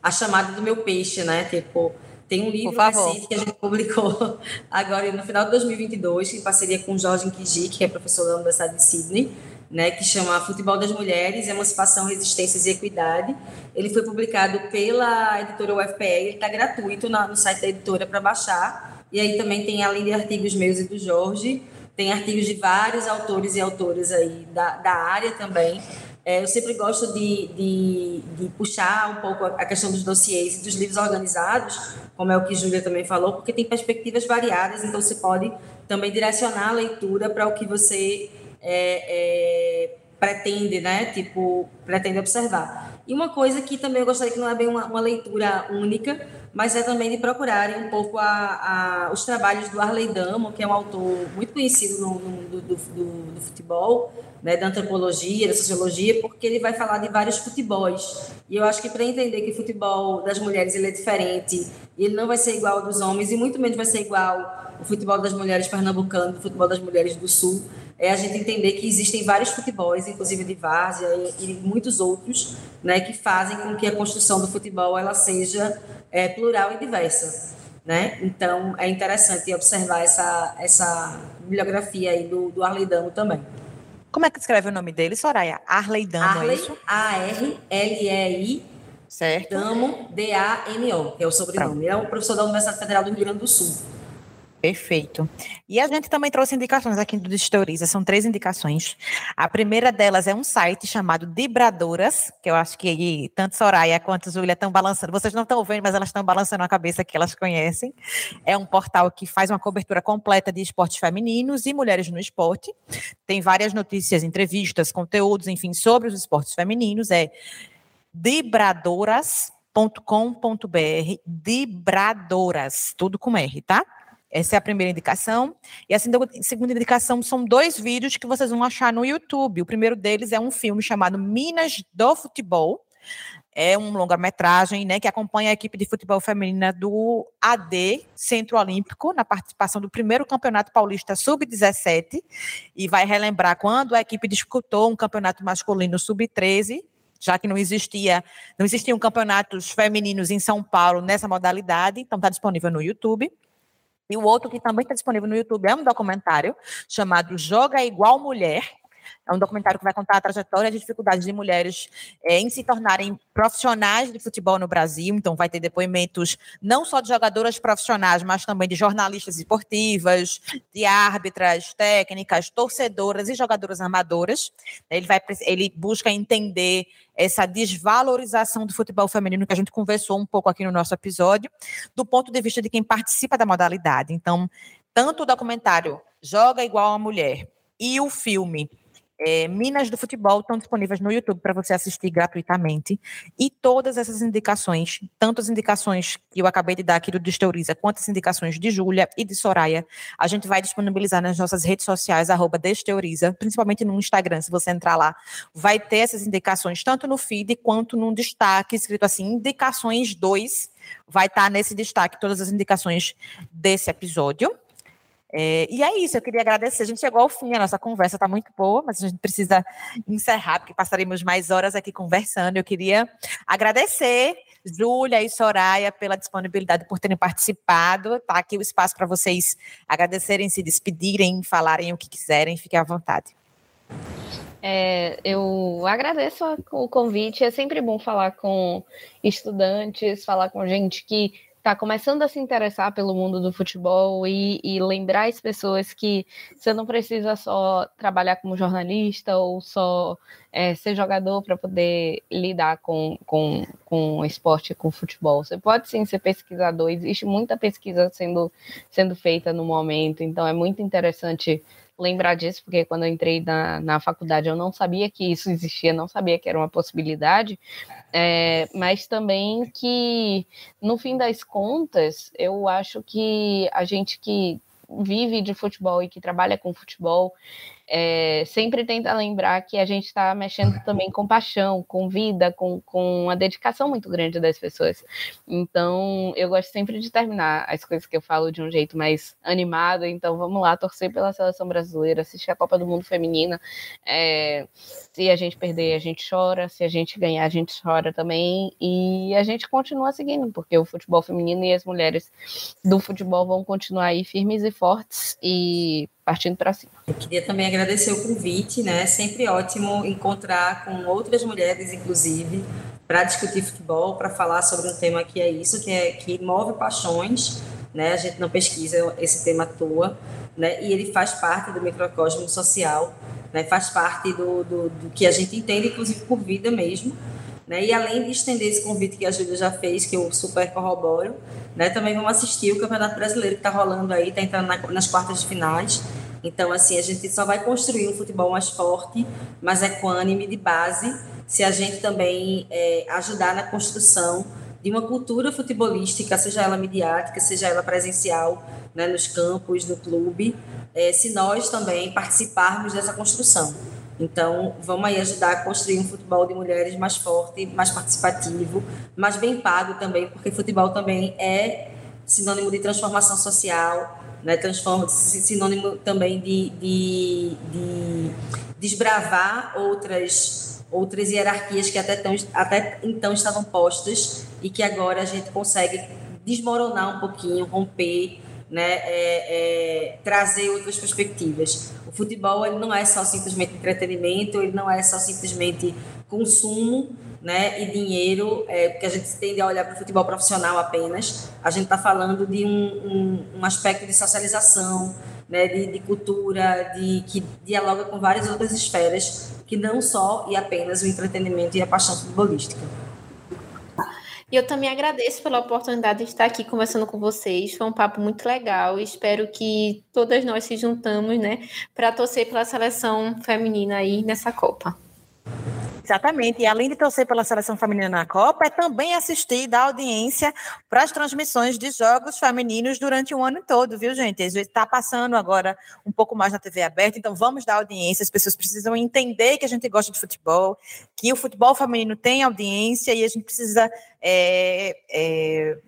a chamada do meu peixe, né? Tipo, Tem um livro recente que a gente publicou agora no final de 2022, em parceria com Jorge Nkiji, que é professor da Universidade de Sydney, né, que chama Futebol das Mulheres, Emancipação, Resistências e Equidade. Ele foi publicado pela editora UFPE, ele está gratuito no site da editora para baixar. E aí também tem, além de artigos meus e do Jorge, tem artigos de vários autores e autoras aí da, da área também. É, eu sempre gosto de, de, de, puxar um pouco a questão dos dossiês e dos livros organizados, como é o que Júlia também falou, porque tem perspectivas variadas, então você pode também direcionar a leitura para o que você é, é, pretende, né? Tipo, pretende observar. E uma coisa que também eu gostaria que não é bem uma, uma leitura única, mas é também de procurarem um pouco a, a, os trabalhos do Arley Damo, que é um autor muito conhecido no, no do, do, do, do, futebol, né, da antropologia, da sociologia, porque ele vai falar de vários futebols. E eu acho que para entender que o futebol das mulheres ele é diferente, ele não vai ser igual ao dos homens, e muito menos vai ser igual o futebol das mulheres pernambucano, o futebol das mulheres do sul, é a gente entender que existem vários futebols, inclusive de várzea e, e, muitos outros, né, que fazem com que a construção do futebol ela seja é, plural e diversa, né? Então é interessante observar essa essa bibliografia aí do, do Arley Damo também. Como é que escreve o nome dele, Soraya? Arley Damo, Arley, é isso? A-R-L-E-I, certo? Damo, D-A-M-O, que é o sobrenome. Pronto. É um professor da Universidade Federal do Rio Grande do Sul. Perfeito. E a gente também trouxe indicações aqui do Distoriza, são três indicações. A primeira delas é um site chamado Dibradoras, que eu acho que tanto Soraya quanto Júlia estão balançando. Vocês não estão vendo, mas elas estão balançando a cabeça que elas conhecem. É um portal que faz uma cobertura completa de esportes femininos e mulheres no esporte. Tem várias notícias, entrevistas, conteúdos, enfim, sobre os esportes femininos. É dibradoras.com.br, Dibradoras, tudo com R, tá? Essa é a primeira indicação. E a segunda indicação são dois vídeos que vocês vão achar no YouTube. O primeiro deles é um filme chamado Minas do Futebol. É um longa-metragem né, que acompanha a equipe de futebol feminina do AD Centro Olímpico na participação do primeiro campeonato paulista sub-17 e vai relembrar quando a equipe disputou um campeonato masculino sub-13 já que não existia, não existiam campeonatos femininos em São Paulo nessa modalidade, então está disponível no YouTube. E o outro que também está disponível no YouTube é um documentário chamado Joga Igual Mulher. É um documentário que vai contar a trajetória e dificuldades de mulheres é, em se tornarem profissionais de futebol no Brasil. Então, vai ter depoimentos não só de jogadoras profissionais, mas também de jornalistas esportivas, de árbitras, técnicas, torcedoras e jogadoras amadoras. Ele, vai, ele busca entender essa desvalorização do futebol feminino que a gente conversou um pouco aqui no nosso episódio, do ponto de vista de quem participa da modalidade. Então, tanto o documentário Joga Igual a Mulher e o filme é, Minas do Futebol estão disponíveis no YouTube para você assistir gratuitamente. E todas essas indicações, tanto as indicações que eu acabei de dar aqui do Desteoriza, quanto as indicações de Júlia e de Soraya, a gente vai disponibilizar nas nossas redes sociais, arroba Desteoriza, principalmente no Instagram, se você entrar lá, vai ter essas indicações, tanto no feed quanto no destaque, escrito assim, indicações 2, vai estar tá nesse destaque todas as indicações desse episódio. É, e é isso, eu queria agradecer. A gente chegou ao fim, a nossa conversa está muito boa, mas a gente precisa encerrar, porque passaremos mais horas aqui conversando. Eu queria agradecer Júlia e Soraya pela disponibilidade por terem participado. Está aqui o espaço para vocês agradecerem, se despedirem, falarem o que quiserem, fiquem à vontade. É, eu agradeço o convite. É sempre bom falar com estudantes, falar com gente que está começando a se interessar pelo mundo do futebol e, e, lembrar as pessoas que você não precisa só trabalhar como jornalista ou só é, ser jogador para poder lidar com, com, com esporte, com futebol. Você pode sim ser pesquisador, existe muita pesquisa sendo, sendo feita no momento, então é muito interessante lembrar disso, porque quando eu entrei na, na faculdade eu não sabia que isso existia, não sabia que era uma possibilidade, é, mas também que, no fim das contas, eu acho que a gente que vive de futebol e que trabalha com futebol, é, sempre tenta lembrar que a gente está mexendo também com paixão, com vida, com, com uma dedicação muito grande das pessoas. Então, eu gosto sempre de terminar as coisas que eu falo de um jeito mais animado. Então, vamos lá, torcer pela seleção brasileira, assistir a Copa do Mundo Feminina. É, se a gente perder, a gente chora. Se a gente ganhar, a gente chora também. E a gente continua seguindo, porque o futebol feminino e as mulheres do futebol vão continuar aí firmes e fortes e partindo para cima. Eu queria também agradecer o convite, né? Sempre ótimo encontrar com outras mulheres, inclusive, para discutir futebol, para falar sobre um tema que é isso, que é que move paixões, né? A gente não pesquisa esse tema à toa, né? E ele faz parte do microcosmo social, né? Faz parte do, do, do que a gente entende, inclusive por vida mesmo. Né? E além de estender esse convite que a Júlia já fez, que eu super corroboro, né? também vamos assistir o Campeonato Brasileiro que está rolando aí, está entrando na, nas quartas de finais. Então, assim, a gente só vai construir um futebol mais forte, mais equânime, de base, se a gente também é, ajudar na construção de uma cultura futebolística, seja ela midiática, seja ela presencial, né, nos campos, no clube, é, se nós também participarmos dessa construção. Então, vamos aí ajudar a construir um futebol de mulheres mais forte, mais participativo, mais bem pago também, porque futebol também é sinônimo de transformação social, né? Transforma sinônimo também de, de, de desbravar outras outras hierarquias que até, tão, até então estavam postas e que agora a gente consegue desmoronar um pouquinho, romper né, é, é, trazer outras perspectivas. O futebol ele não é só simplesmente entretenimento, ele não é só simplesmente consumo né, e dinheiro, é, porque a gente tende a olhar para o futebol profissional apenas. A gente está falando de um, um, um, aspecto de socialização, né, de, de cultura, de, que dialoga com várias outras esferas, que não só e apenas o entretenimento e a paixão futebolística. E eu também agradeço pela oportunidade de estar aqui conversando com vocês. Foi um papo muito legal. Espero que todas nós se juntamos, né, para torcer pela seleção feminina aí nessa Copa. Exatamente. E além de torcer pela seleção feminina na Copa, é também assistir e dar audiência para as transmissões de jogos femininos durante o ano todo, viu, gente? Está passando agora um pouco mais na TV aberta, então vamos dar audiência. As pessoas precisam entender que a gente gosta de futebol, que o futebol feminino tem audiência e a gente precisa. É, é,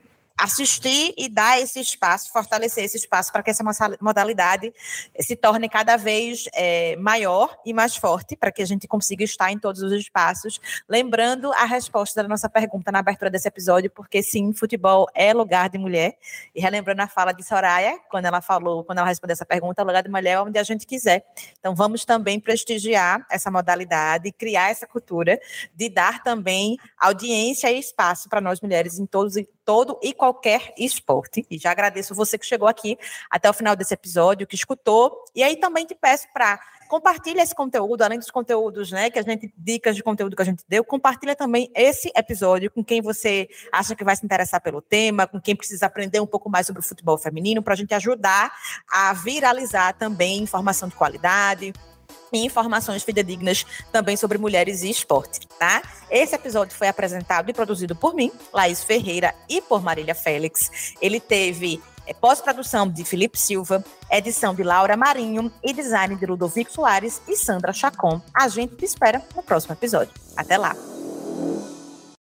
assistir e dar esse espaço, fortalecer esse espaço para que essa modalidade se torne cada vez é, maior e mais forte, para que a gente consiga estar em todos os espaços. Lembrando a resposta da nossa pergunta na abertura desse episódio, porque sim, futebol é lugar de mulher. E relembrando a fala de Soraya, quando ela falou, quando ela respondeu essa pergunta, lugar de mulher é onde a gente quiser. Então vamos também prestigiar essa modalidade, criar essa cultura de dar também audiência e espaço para nós mulheres em todos todo e qualquer esporte. E já agradeço você que chegou aqui até o final desse episódio, que escutou. E aí também te peço para compartilha esse conteúdo, além dos conteúdos, né, que a gente dicas de conteúdo que a gente deu, compartilha também esse episódio com quem você acha que vai se interessar pelo tema, com quem precisa aprender um pouco mais sobre o futebol feminino, para a gente ajudar a viralizar também informação de qualidade, e informações fidedignas também sobre mulheres e esporte, tá? Esse episódio foi apresentado e produzido por mim, Laís Ferreira, e por Marília Félix. Ele teve é, pós-produção de Felipe Silva, edição de Laura Marinho e design de Ludovico Soares e Sandra Chacon. A gente te espera no próximo episódio. Até lá!